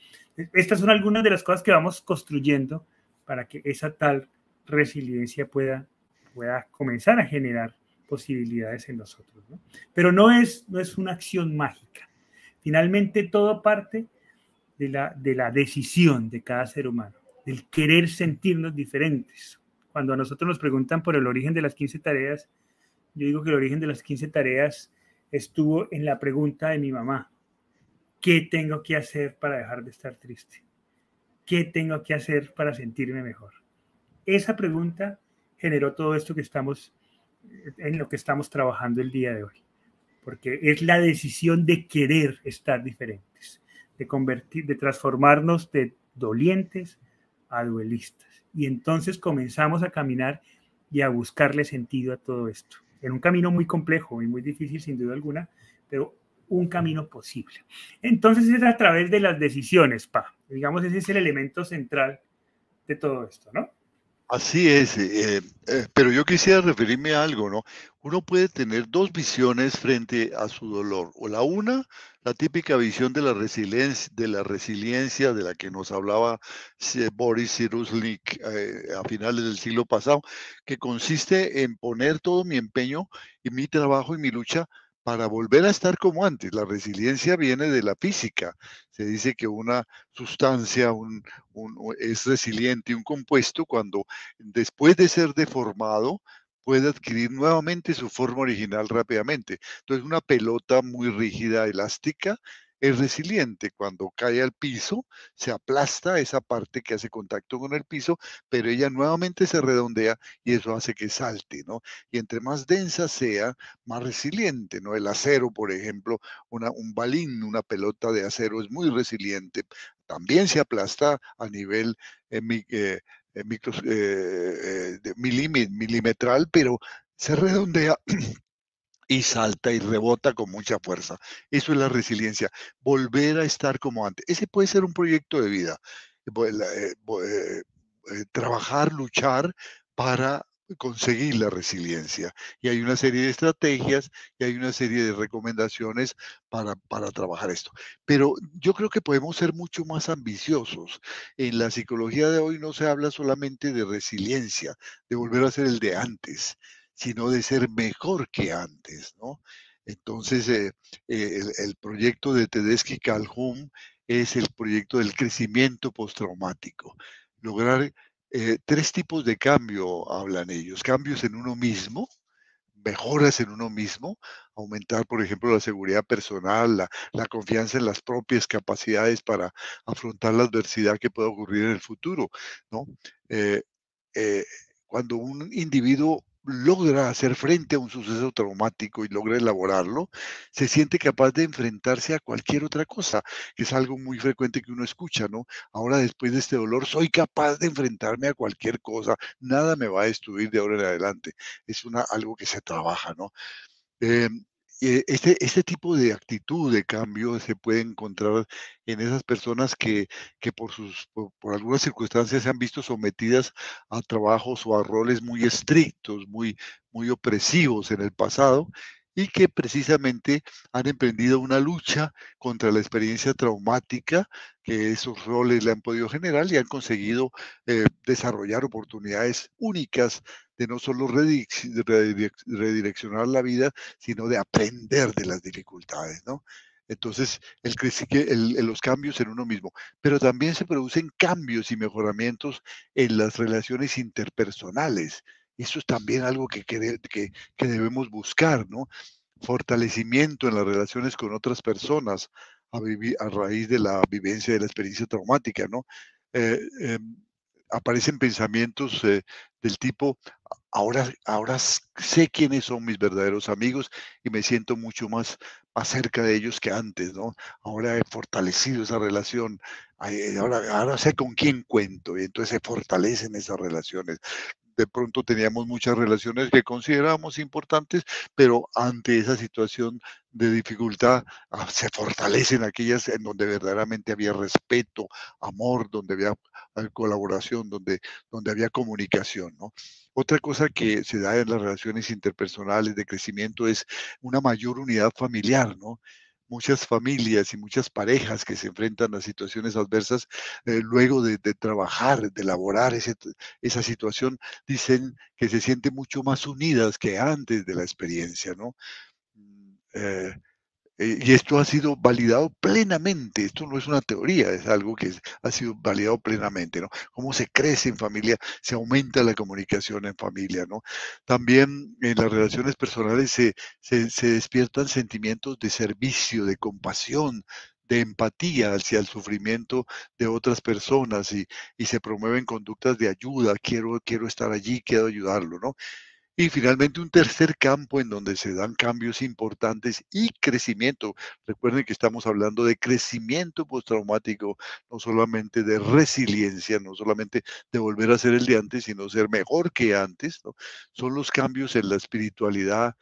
Estas son algunas de las cosas que vamos construyendo para que esa tal resiliencia pueda, pueda comenzar a generar posibilidades en nosotros. Pero no es, no es una acción mágica. Finalmente todo parte de la, de la decisión de cada ser humano, del querer sentirnos diferentes. Cuando a nosotros nos preguntan por el origen de las 15 tareas, yo digo que el origen de las 15 tareas estuvo en la pregunta de mi mamá. ¿Qué tengo que hacer para dejar de estar triste? ¿Qué tengo que hacer para sentirme mejor? Esa pregunta generó todo esto que estamos en lo que estamos trabajando el día de hoy, porque es la decisión de querer estar diferentes, de convertir, de transformarnos de dolientes a duelistas. Y entonces comenzamos a caminar y a buscarle sentido a todo esto, en un camino muy complejo y muy difícil sin duda alguna, pero un camino posible. Entonces es a través de las decisiones. Digamos, ese es el elemento central de todo esto, ¿no? Así es, eh, eh, pero yo quisiera referirme a algo, ¿no? Uno puede tener dos visiones frente a su dolor. O la una, la típica visión de la resiliencia, de la resiliencia de la que nos hablaba Boris Cyrulnik eh, a finales del siglo pasado, que consiste en poner todo mi empeño y mi trabajo y mi lucha para volver a estar como antes. La resiliencia viene de la física. Se dice que una sustancia es resiliente, un compuesto, cuando después de ser deformado puede adquirir nuevamente su forma original rápidamente. Entonces, una pelota muy rígida, elástica, es resiliente. Cuando cae al piso, se aplasta esa parte que hace contacto con el piso, pero ella nuevamente se redondea y eso hace que salte, ¿no? Y entre más densa sea, más resiliente, ¿no? El acero, por ejemplo, una, un balín, una pelota de acero es muy resiliente. También se aplasta a nivel eh, eh, eh, milimetral, pero se redondea y salta y rebota con mucha fuerza. Eso es la resiliencia, volver a estar como antes. Ese puede ser un proyecto de vida, eh, eh, eh, trabajar, luchar para conseguir la resiliencia. Y hay una serie de estrategias y hay una serie de recomendaciones para, para, trabajar esto. Pero yo creo que podemos ser mucho más ambiciosos. En la psicología de hoy no se habla solamente de resiliencia, de volver a ser el de antes sino de ser mejor que antes, ¿no? Entonces, eh, eh, el, proyecto de Tedeschi Calhoun es el proyecto del crecimiento postraumático. Lograr eh, tres tipos de cambio, hablan ellos. Cambios en uno mismo, mejoras en uno mismo, aumentar, por ejemplo, la seguridad personal, la, confianza en las propias capacidades para afrontar la adversidad que pueda ocurrir en el futuro, cuando un individuo logra hacer frente a un suceso traumático y logra elaborarlo, se siente capaz de enfrentarse a cualquier otra cosa, que es algo muy frecuente que uno escucha, ¿no? Ahora después de este dolor soy capaz de enfrentarme a cualquier cosa, nada me va a destruir de ahora en adelante. Es una, algo que se trabaja, ¿no? Em, este, este tipo de actitud de cambio se puede encontrar en esas personas que, que por, sus, por, algunas circunstancias se han visto sometidas a trabajos o a roles muy estrictos, muy, muy opresivos en el pasado y que precisamente han emprendido una lucha contra la experiencia traumática que esos roles le han podido generar y han conseguido eh, desarrollar oportunidades únicas de no solo redireccionar la vida, sino de aprender de las dificultades, ¿no? Entonces, el, el, los cambios en uno mismo, pero también se producen cambios y mejoramientos en las relaciones interpersonales. Eso es también algo que, que, debemos buscar, ¿no? Fortalecimiento en las relaciones con otras personas a raíz de la vivencia de la experiencia traumática, ¿no? Eh, em, aparecen pensamientos eh, del tipo, ahora, ahora sé quiénes son mis verdaderos amigos y me siento mucho más, más cerca de ellos que antes, ¿no? Ahora he fortalecido esa relación, ahora, ahora sé con quién cuento y entonces se fortalecen esas relaciones de pronto teníamos muchas relaciones que considerábamos importantes, pero ante esa situación de dificultad ah, se fortalecen aquellas en donde verdaderamente había respeto, amor, donde había ah, colaboración, donde, donde había comunicación. Otra cosa que se da en las relaciones interpersonales de crecimiento es una mayor unidad familiar, ¿no? Muchas familias y muchas parejas que se enfrentan a situaciones adversas, eh, luego de, trabajar, de elaborar esa situación, dicen que se sienten mucho más unidas que antes de la experiencia, ¿no? Mm, eh, eh, y esto ha sido validado plenamente, esto no es una teoría, es algo que ha sido validado plenamente, ¿no? Cómo se crece en familia, se aumenta la comunicación en familia, ¿no? También en las relaciones personales se, despiertan sentimientos de servicio, de compasión, de empatía hacia el sufrimiento de otras personas y, y, se promueven conductas de ayuda, quiero, quiero estar allí, quiero ayudarlo, ¿no? Y finalmente un tercer campo en donde se dan cambios importantes y crecimiento. Recuerden que estamos hablando de crecimiento postraumático, no solamente de resiliencia, no solamente de volver a ser el de antes, sino ser mejor que antes. Son los cambios en la espiritualidad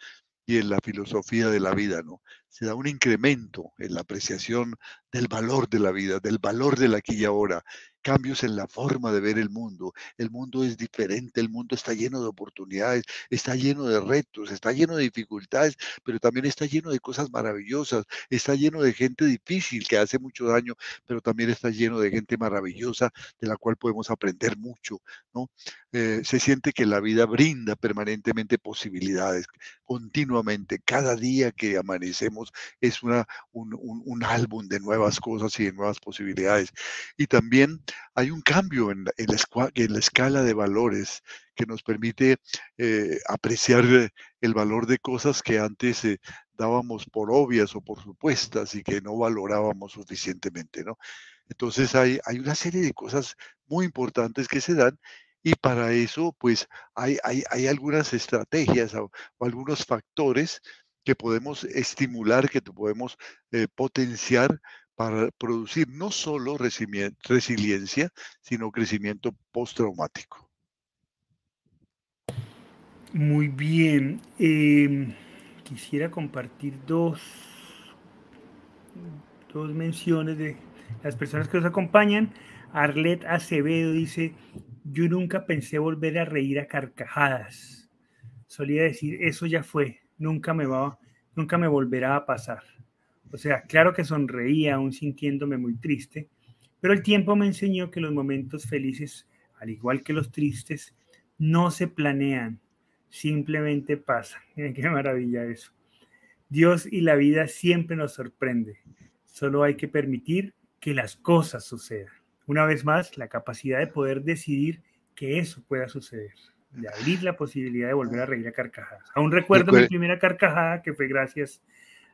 y en la filosofía de la vida, ¿no? Se da un incremento en la apreciación del valor de la vida, del valor del aquí y ahora, cambios en la forma de ver el mundo. El mundo es diferente, el mundo está lleno de oportunidades, está lleno de retos, está lleno de dificultades, pero también está lleno de cosas maravillosas, está lleno de gente difícil que hace mucho daño, pero también está lleno de gente maravillosa de la cual podemos aprender mucho, ¿no? Eh, se siente que la vida brinda permanentemente posibilidades, continuamente, cada día que amanecemos es una, un, un álbum de nuevas cosas y de nuevas posibilidades. Y también hay un cambio en, la, escala de valores que nos permite eh, apreciar el valor de cosas que antes eh, dábamos por obvias o por supuestas y que no valorábamos suficientemente, ¿no? Entonces hay, hay una serie de cosas muy importantes que se dan y para eso, pues, hay, hay, algunas estrategias o, algunos factores que podemos estimular, que podemos eh, potenciar para producir no solo resiliencia, sino crecimiento postraumático. Muy bien. Em, quisiera compartir dos, dos menciones de las personas que nos acompañan. Arlet Acevedo dice, yo nunca pensé volver a reír a carcajadas. Solía decir, eso ya fue, nunca me va, nunca me volverá a pasar. O sea, claro que sonreía aún sintiéndome muy triste, pero el tiempo me enseñó que los momentos felices, al igual que los tristes, no se planean, simplemente pasan. Qué maravilla eso. Dios y la vida siempre nos sorprende. Solo hay que permitir que las cosas sucedan. Una vez más, la capacidad de poder decidir que eso pueda suceder, de abrir la posibilidad de volver a reír a carcajadas. Aún recuerdo mi primera carcajada que fue gracias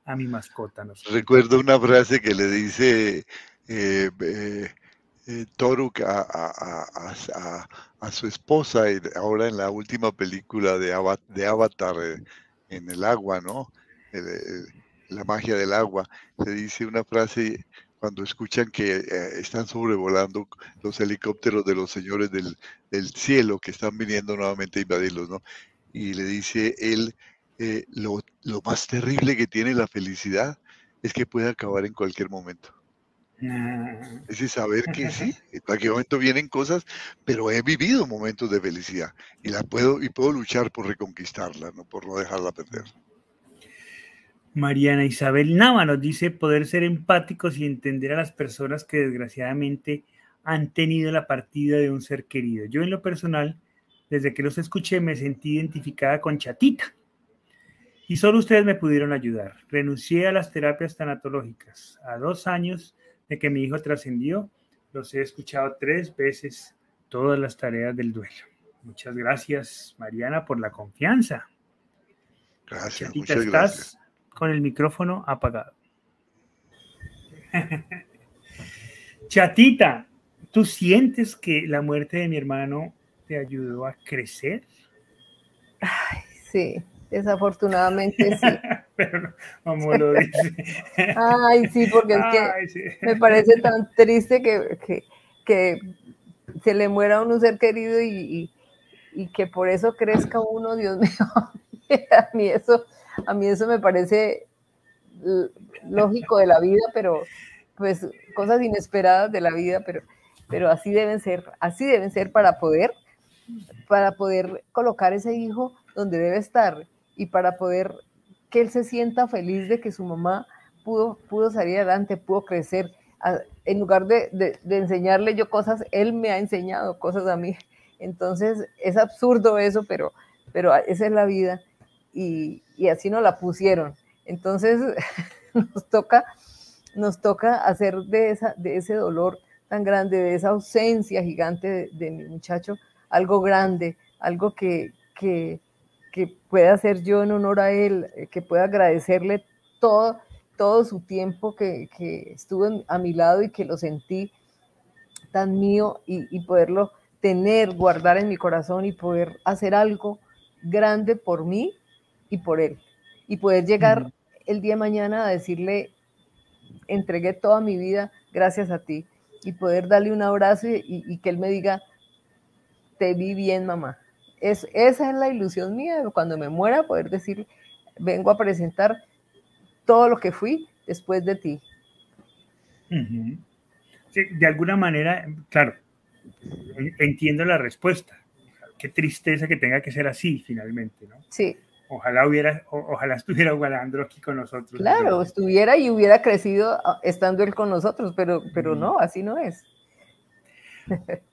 a mi mascota. Recuerdo una frase que le dice eh, eh, eh Toruk a, su esposa ahora en la última película de, Avatar, eh, en el agua, ¿no? la magia del agua. Le dice una frase cuando escuchan que están sobrevolando los helicópteros de los señores del, del, cielo que están viniendo nuevamente a invadirlos, ¿no? Y le dice él, eh, lo, más terrible que tiene la felicidad es que puede acabar en cualquier momento. Mm. Es decir, saber que sí, en cualquier momento vienen cosas, pero he vivido momentos de felicidad y la puedo y puedo luchar por reconquistarla, no por no dejarla perder. Mariana Isabel Nava nos dice poder ser empáticos y entender a las personas que desgraciadamente han tenido la partida de un ser querido. Yo en lo personal, desde que los escuché, me sentí identificada con Chatita, y solo ustedes me pudieron ayudar. Renuncié a las terapias tanatológicas. A dos años de que mi hijo trascendió, los he escuchado tres veces todas las tareas del duelo. Muchas gracias, Mariana, por la confianza. Gracias, muchas estás con el micrófono apagado. Chatita, ¿tú sientes que la muerte de mi hermano te ayudó a crecer? Ay, sí, Desafortunadamente sí. Pero como lo dice. Ay, sí, porque es que me parece tan triste que, que, se le muera a un ser querido y, que por eso crezca uno, Dios mío. a mí eso, a mí eso me parece lógico de la vida, pero pues cosas inesperadas de la vida, pero, pero así deben ser, así deben ser para poder para poder colocar ese hijo donde debe estar y para poder que él se sienta feliz de que su mamá pudo, pudo salir adelante, pudo crecer. En lugar de, enseñarle yo cosas, él me ha enseñado cosas a mí. Entonces es absurdo eso, pero, pero esa es la vida y, así nos la pusieron. Entonces nos toca, nos toca hacer de, esa, de ese dolor tan grande, de esa ausencia gigante de, mi muchacho, algo grande, algo que, que, que, pueda hacer yo en honor a él, eh, que pueda agradecerle todo, todo su tiempo que, que estuvo a mi lado y que lo sentí tan mío y, y, poderlo tener, guardar en mi corazón y poder hacer algo grande por mí y por él. Y poder llegar el día de mañana a decirle, entregué toda mi vida gracias a ti y poder darle un abrazo y, que él me diga, te vi bien, mamá. Es, esa es la ilusión mía, cuando me muera, poder decir, vengo a presentar todo lo que fui después de ti. de alguna manera, claro, entiendo la respuesta. Qué tristeza que tenga que ser así finalmente, ¿no? Sí. Ojalá hubiera, ojalá estuviera Gualandro aquí con nosotros. Claro, estuviera y hubiera crecido ah, estando él con nosotros, pero, pero no, así no es.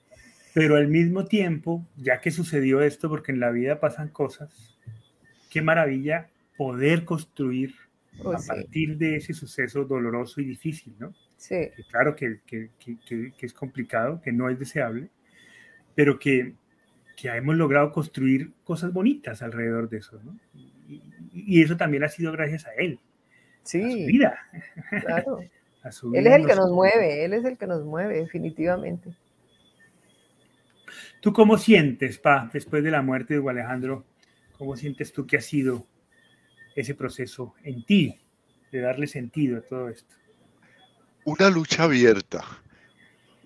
Pero al mismo tiempo, ya que sucedió esto, porque en la vida pasan cosas, qué maravilla poder construir oh, a partir de ese suceso doloroso y difícil, ¿no? Sí. claro que, que, que, que, es complicado, que no es deseable, pero que, que hemos logrado construir cosas bonitas alrededor de eso, ¿no? Y, eso también ha sido gracias a él. Sí. A su vida. Claro. él es el que nos mueve, él es el que nos mueve, definitivamente. ¿Tú cómo sientes, Pa, después de la muerte de Hugo Alejandro, cómo sientes tú que ha sido ese proceso en ti de darle sentido a todo esto? Una lucha abierta,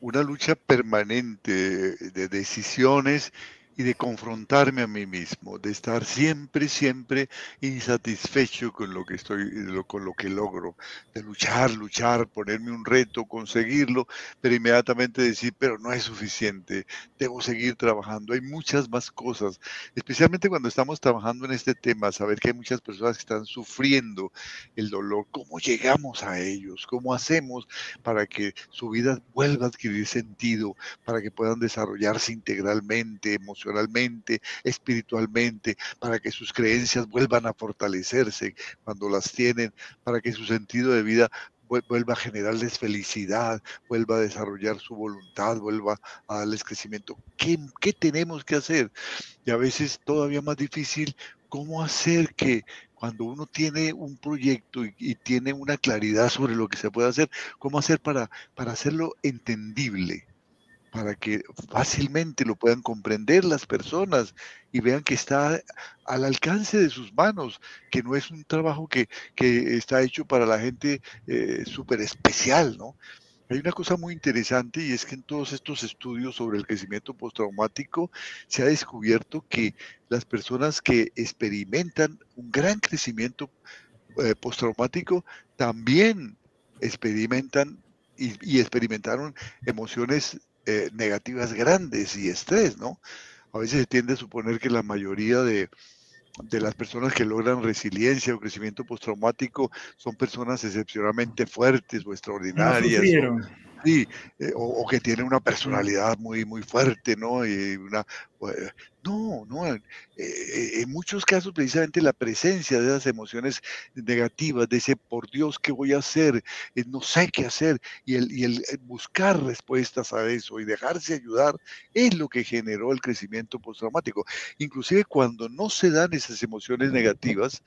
una lucha permanente de decisiones y de confrontarme a mí mismo, de estar siempre, siempre insatisfecho con lo que estoy, con lo que logro, de luchar, luchar, ponerme un reto, conseguirlo, pero inmediatamente decir, pero no es suficiente, debo seguir trabajando, hay muchas más cosas, especialmente cuando estamos trabajando en este tema, saber que hay muchas personas que están sufriendo el dolor, cómo llegamos a ellos, cómo hacemos para que su vida vuelva a adquirir sentido, para que puedan desarrollarse integralmente, emocionalmente, emocionalmente, espiritualmente, para que sus creencias vuelvan a fortalecerse cuando las tienen, para que su sentido de vida vuelva a generarles felicidad, vuelva a desarrollar su voluntad, vuelva a darles crecimiento. ¿Qué, qué tenemos que hacer? Y a veces todavía más difícil, ¿cómo hacer que cuando uno tiene un proyecto y, y, tiene una claridad sobre lo que se puede hacer, cómo hacer para, para hacerlo entendible? Para que fácilmente lo puedan comprender las personas y vean que está al alcance de sus manos, que no es un trabajo que, está hecho para la gente eh, súper especial, ¿no? Hay una cosa muy interesante y es que en todos estos estudios sobre el crecimiento postraumático se ha descubierto que las personas que experimentan un gran crecimiento eh, postraumático también experimentan y, experimentaron emociones eh, negativas grandes y estrés, ¿no? A veces se tiende a suponer que la mayoría de, de las personas que logran resiliencia o crecimiento postraumático son personas excepcionalmente fuertes o extraordinarias. sí, eh, o, que tienen una personalidad muy, muy fuerte, ¿no? Y una, pues, no, no, eh, eh, en muchos casos precisamente la presencia de esas emociones negativas, de ese por Dios, ¿qué voy a hacer? Eh, no sé qué hacer, y el, y el buscar respuestas a eso y dejarse ayudar es lo que generó el crecimiento postraumático. Inclusive cuando no se dan esas emociones negativas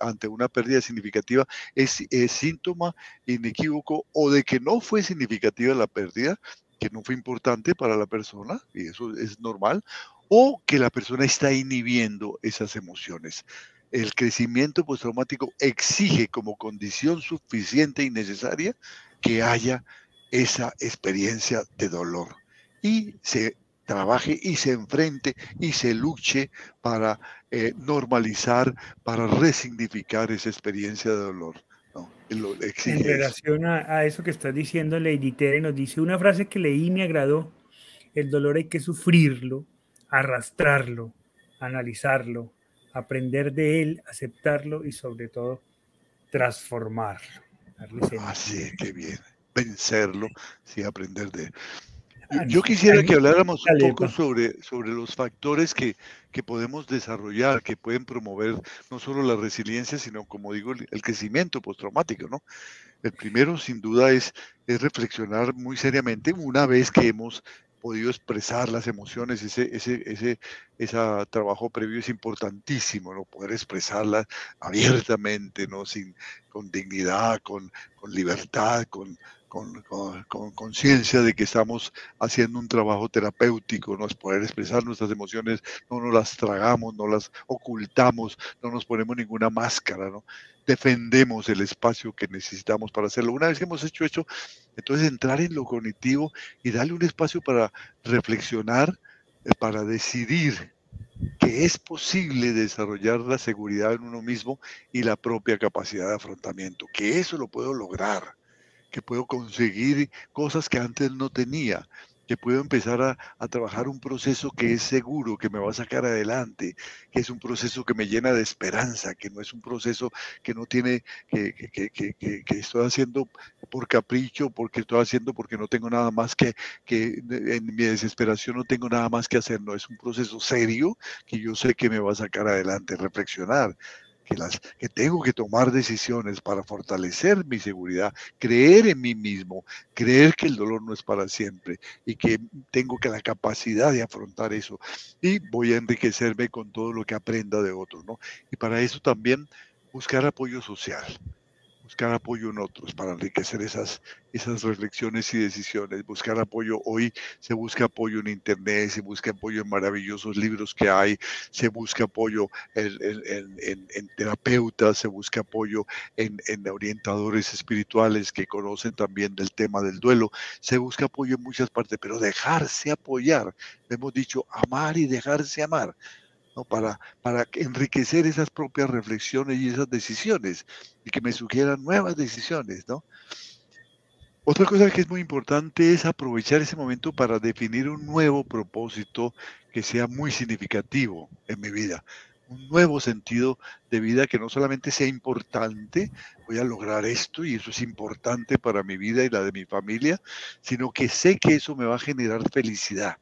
ante una pérdida significativa, es, es síntoma inequívoco o de que no fue significativa la pérdida, que no fue importante para la persona, y eso es normal, o que la persona está inhibiendo esas emociones. El crecimiento postraumático exige como condición suficiente y necesaria que haya esa experiencia de dolor y se trabaje y se enfrente y se luche para eh, normalizar, para resignificar esa experiencia de dolor en relación a, eso que estás diciendo, Lady Tere nos dice una frase que leí y me agradó, el dolor hay que sufrirlo, arrastrarlo, analizarlo, aprender de él, aceptarlo y sobre todo transformarlo. Así, qué bien. Vencerlo, sí, aprender de él. Yo quisiera que habláramos un poco sobre, sobre los factores que, que, podemos desarrollar, que pueden promover no solo la resiliencia, sino, como digo, el, crecimiento postraumático, ¿no? El primero, sin duda, es, es reflexionar muy seriamente una vez que hemos podido expresar las emociones, ese, ese, ese, ese trabajo previo es importantísimo, ¿no? Poder expresarlas abiertamente, ¿no? Sin, con dignidad, con, con libertad, con, con, conciencia de que estamos haciendo un trabajo terapéutico, ¿no? es poder expresar nuestras emociones, no nos las tragamos, no las ocultamos, no nos ponemos ninguna máscara, ¿no? defendemos el espacio que necesitamos para hacerlo. Una vez que hemos hecho eso, entonces entrar en lo cognitivo y darle un espacio para reflexionar, eh, para decidir que es posible desarrollar la seguridad en uno mismo y la propia capacidad de afrontamiento, que eso lo puedo lograr que puedo conseguir cosas que antes no tenía, que puedo empezar a, trabajar un proceso que es seguro, que me va a sacar adelante, que es un proceso que me llena de esperanza, que no es un proceso que no tiene, que, que, que, que estoy haciendo por capricho, porque estoy haciendo porque no tengo nada más que, que en mi desesperación no tengo nada más que hacer, no, es un proceso serio que yo sé que me va a sacar adelante, reflexionar, que, tengo que tomar decisiones para fortalecer mi seguridad, creer en mí mismo, creer que el dolor no es para siempre y que tengo que la capacidad de afrontar eso. Y voy a enriquecerme con todo lo que aprenda de otros, ¿no? Y para eso también buscar apoyo social buscar apoyo en otros para enriquecer esas, esas reflexiones y decisiones, buscar apoyo. Hoy se busca apoyo en Internet, se busca apoyo en maravillosos libros que hay, se busca apoyo en, terapeutas, se busca apoyo en, orientadores espirituales que conocen también del tema del duelo, se busca apoyo en muchas partes, pero dejarse apoyar, hemos dicho amar y dejarse amar para, para enriquecer esas propias reflexiones y esas decisiones y que me sugieran nuevas decisiones, ¿no? Otra cosa que es muy importante es aprovechar ese momento para definir un nuevo propósito que sea muy significativo en mi vida, un nuevo sentido de vida que no solamente sea importante, voy a lograr esto y eso es importante para mi vida y la de mi familia, sino que sé que eso me va a generar felicidad,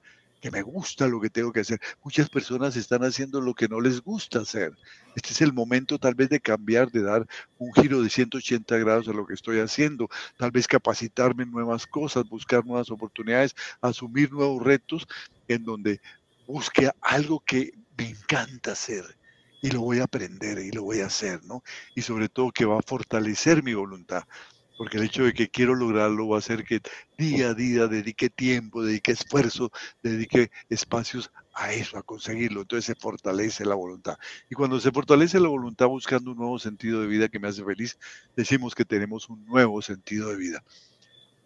me gusta lo que tengo que hacer. Muchas personas están haciendo lo que no les gusta hacer. Este es el momento tal vez de cambiar, de dar un giro de 180 grados a lo que estoy haciendo, tal vez capacitarme en nuevas cosas, buscar nuevas oportunidades, asumir nuevos retos en donde busque algo que me encanta hacer y lo voy a aprender y lo voy a hacer, ¿no? Y sobre todo que va a fortalecer mi voluntad porque el hecho de que quiero lograrlo va a hacer que día a día dedique tiempo, dedique esfuerzo, dedique espacios a eso, a conseguirlo. Entonces se fortalece la voluntad. Y cuando se fortalece la voluntad buscando un nuevo sentido de vida que me hace feliz, decimos que tenemos un nuevo sentido de vida.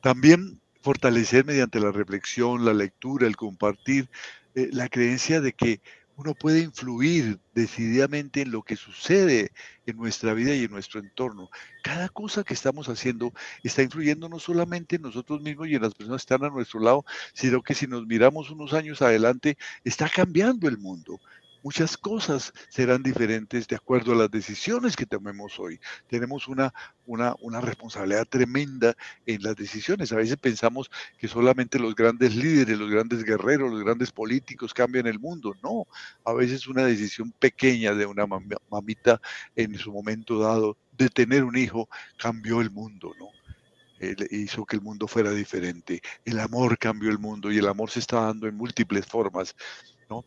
También fortalecer mediante la reflexión, la lectura, el compartir, eh, la creencia de que uno puede influir decididamente en lo que sucede en nuestra vida y en nuestro entorno. Cada cosa que estamos haciendo está influyendo no solamente en nosotros mismos y en las personas que están a nuestro lado, sino que si nos miramos unos años adelante, está cambiando el mundo muchas cosas serán diferentes de acuerdo a las decisiones que tomemos hoy. Tenemos una, una, una, responsabilidad tremenda en las decisiones. A veces pensamos que solamente los grandes líderes, los grandes guerreros, los grandes políticos cambian el mundo. No, a veces una decisión pequeña de una mamita en su momento dado de tener un hijo cambió el mundo, ¿no? hizo que el mundo fuera diferente. El amor cambió el mundo y el amor se está dando en múltiples formas, ¿no?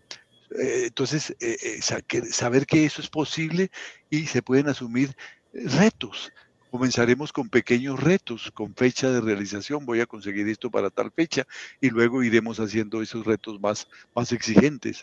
Eh, entonces, eh, eh, saber que eso es posible y se pueden asumir retos. Comenzaremos con pequeños retos, con fecha de realización, voy a conseguir esto para tal fecha y luego iremos haciendo esos retos más, más exigentes.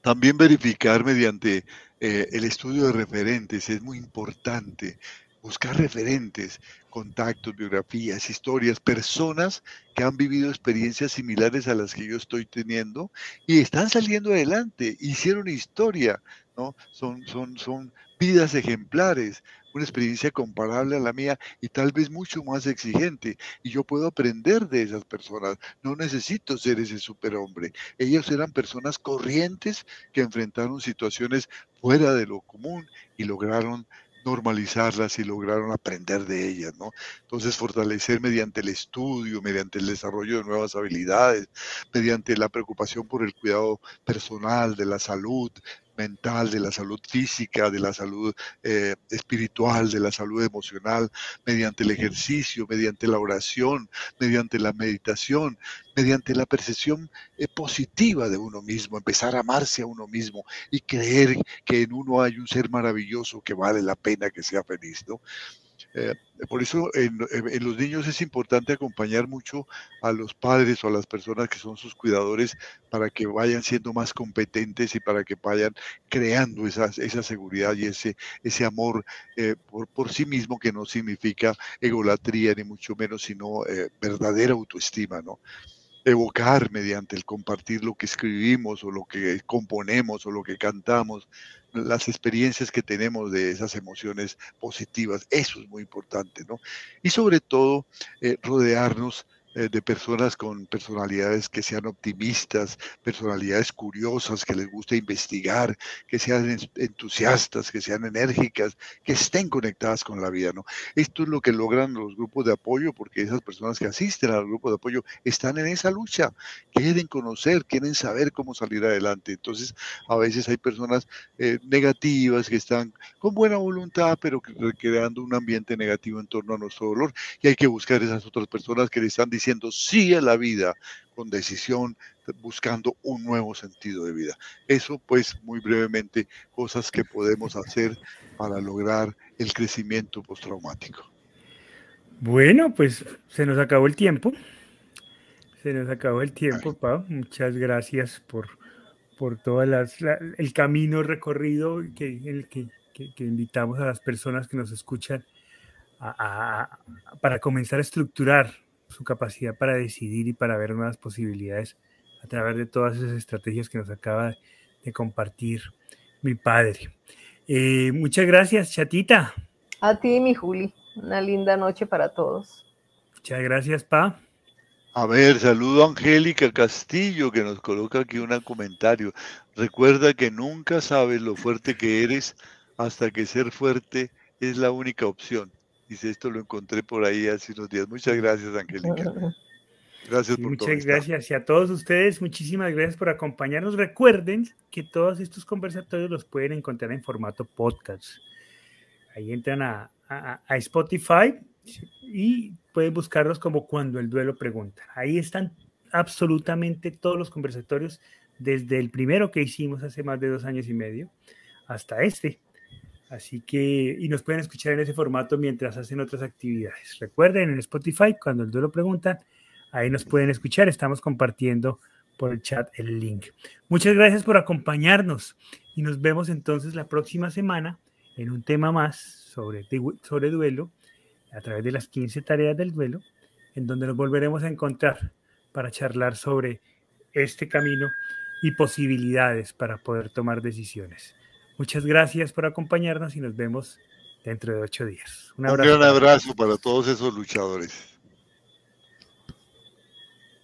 También verificar mediante el estudio de referentes es muy importante buscar referentes, contactos, biografías, historias, personas que han vivido experiencias similares a las que yo estoy teniendo y están saliendo adelante, hicieron historia, ¿no? Son, son, son vidas ejemplares, una experiencia comparable a la mía y tal vez mucho más exigente. Y yo puedo aprender de esas personas. No necesito ser ese superhombre. Ellos eran personas corrientes que enfrentaron situaciones fuera de lo común y lograron normalizarlas y lograron aprender de ellas, ¿no? Entonces, fortalecer mediante el estudio, mediante el desarrollo de nuevas habilidades, mediante la preocupación por el cuidado personal, de la salud, mental, de la salud física, de la salud eh, espiritual, de la salud emocional, mediante el ejercicio, mediante la oración, mediante la meditación, mediante la percepción eh, positiva de uno mismo, empezar a amarse a uno mismo y creer que en uno hay un ser maravilloso que vale la pena que sea feliz, ¿no? Eh, por eso en, los niños es importante acompañar mucho a los padres o a las personas que son sus cuidadores para que vayan siendo más competentes y para que vayan creando esa, esa seguridad y ese, ese amor eh, por, por, sí mismo que no significa egolatría ni mucho menos, sino eh, verdadera autoestima, ¿no? evocar mediante el compartir lo que escribimos o lo que componemos o lo que cantamos, las experiencias que tenemos de esas emociones positivas. Eso es muy importante, ¿no? Y sobre todo, eh, rodearnos eh, de personas con personalidades que sean optimistas, personalidades curiosas, que les guste investigar, que sean entusiastas, que sean enérgicas, que estén conectadas con la vida, ¿no? Esto es lo que logran los grupos de apoyo, porque esas personas que asisten al grupo de apoyo están en esa lucha, quieren conocer, quieren saber cómo salir adelante. Entonces, a veces hay personas eh, negativas que están con buena voluntad, pero creando un ambiente negativo en torno a nuestro dolor, y hay que buscar esas otras personas que le están diciendo diciendo sí a la vida con decisión, buscando un nuevo sentido de vida. Eso, pues, muy brevemente, cosas que podemos hacer para lograr el crecimiento postraumático. Bueno, pues se nos acabó el tiempo. Se nos acabó el tiempo, Pau. Muchas gracias por, por todo el camino recorrido que, el que, que, invitamos a las personas que nos escuchan para comenzar a estructurar su capacidad para decidir y para ver nuevas posibilidades a través de todas esas estrategias que nos acaba de compartir mi padre. Eh, muchas gracias, chatita. A ti, mi Juli. Una linda noche para todos. Muchas gracias, Pa. A ver, saludo a Angélica Castillo que nos coloca aquí un comentario. Recuerda que nunca sabes lo fuerte que eres hasta que ser fuerte es la única opción. Dice, esto lo encontré por ahí hace unos días. Muchas gracias, Angélica. Gracias por Muchas gracias. Y a todos ustedes, muchísimas gracias por acompañarnos. Recuerden que todos estos conversatorios los pueden encontrar en formato podcast. Ahí entran a, Spotify y pueden buscarlos como cuando el duelo pregunta. Ahí están absolutamente todos los conversatorios, desde el primero que hicimos hace más de dos años y medio hasta este, Así que, y nos pueden escuchar en ese formato mientras hacen otras actividades. Recuerden, en Spotify, cuando el duelo pregunta, ahí nos pueden escuchar. Estamos compartiendo por el chat el link. Muchas gracias por acompañarnos y nos vemos entonces la próxima semana en un tema más sobre, sobre duelo a través de las 15 tareas del duelo, en donde nos volveremos a encontrar para charlar sobre este camino y posibilidades para poder tomar decisiones. Muchas gracias por acompañarnos y nos vemos dentro de ocho días. Un, abrazo. Un gran abrazo para todos esos luchadores.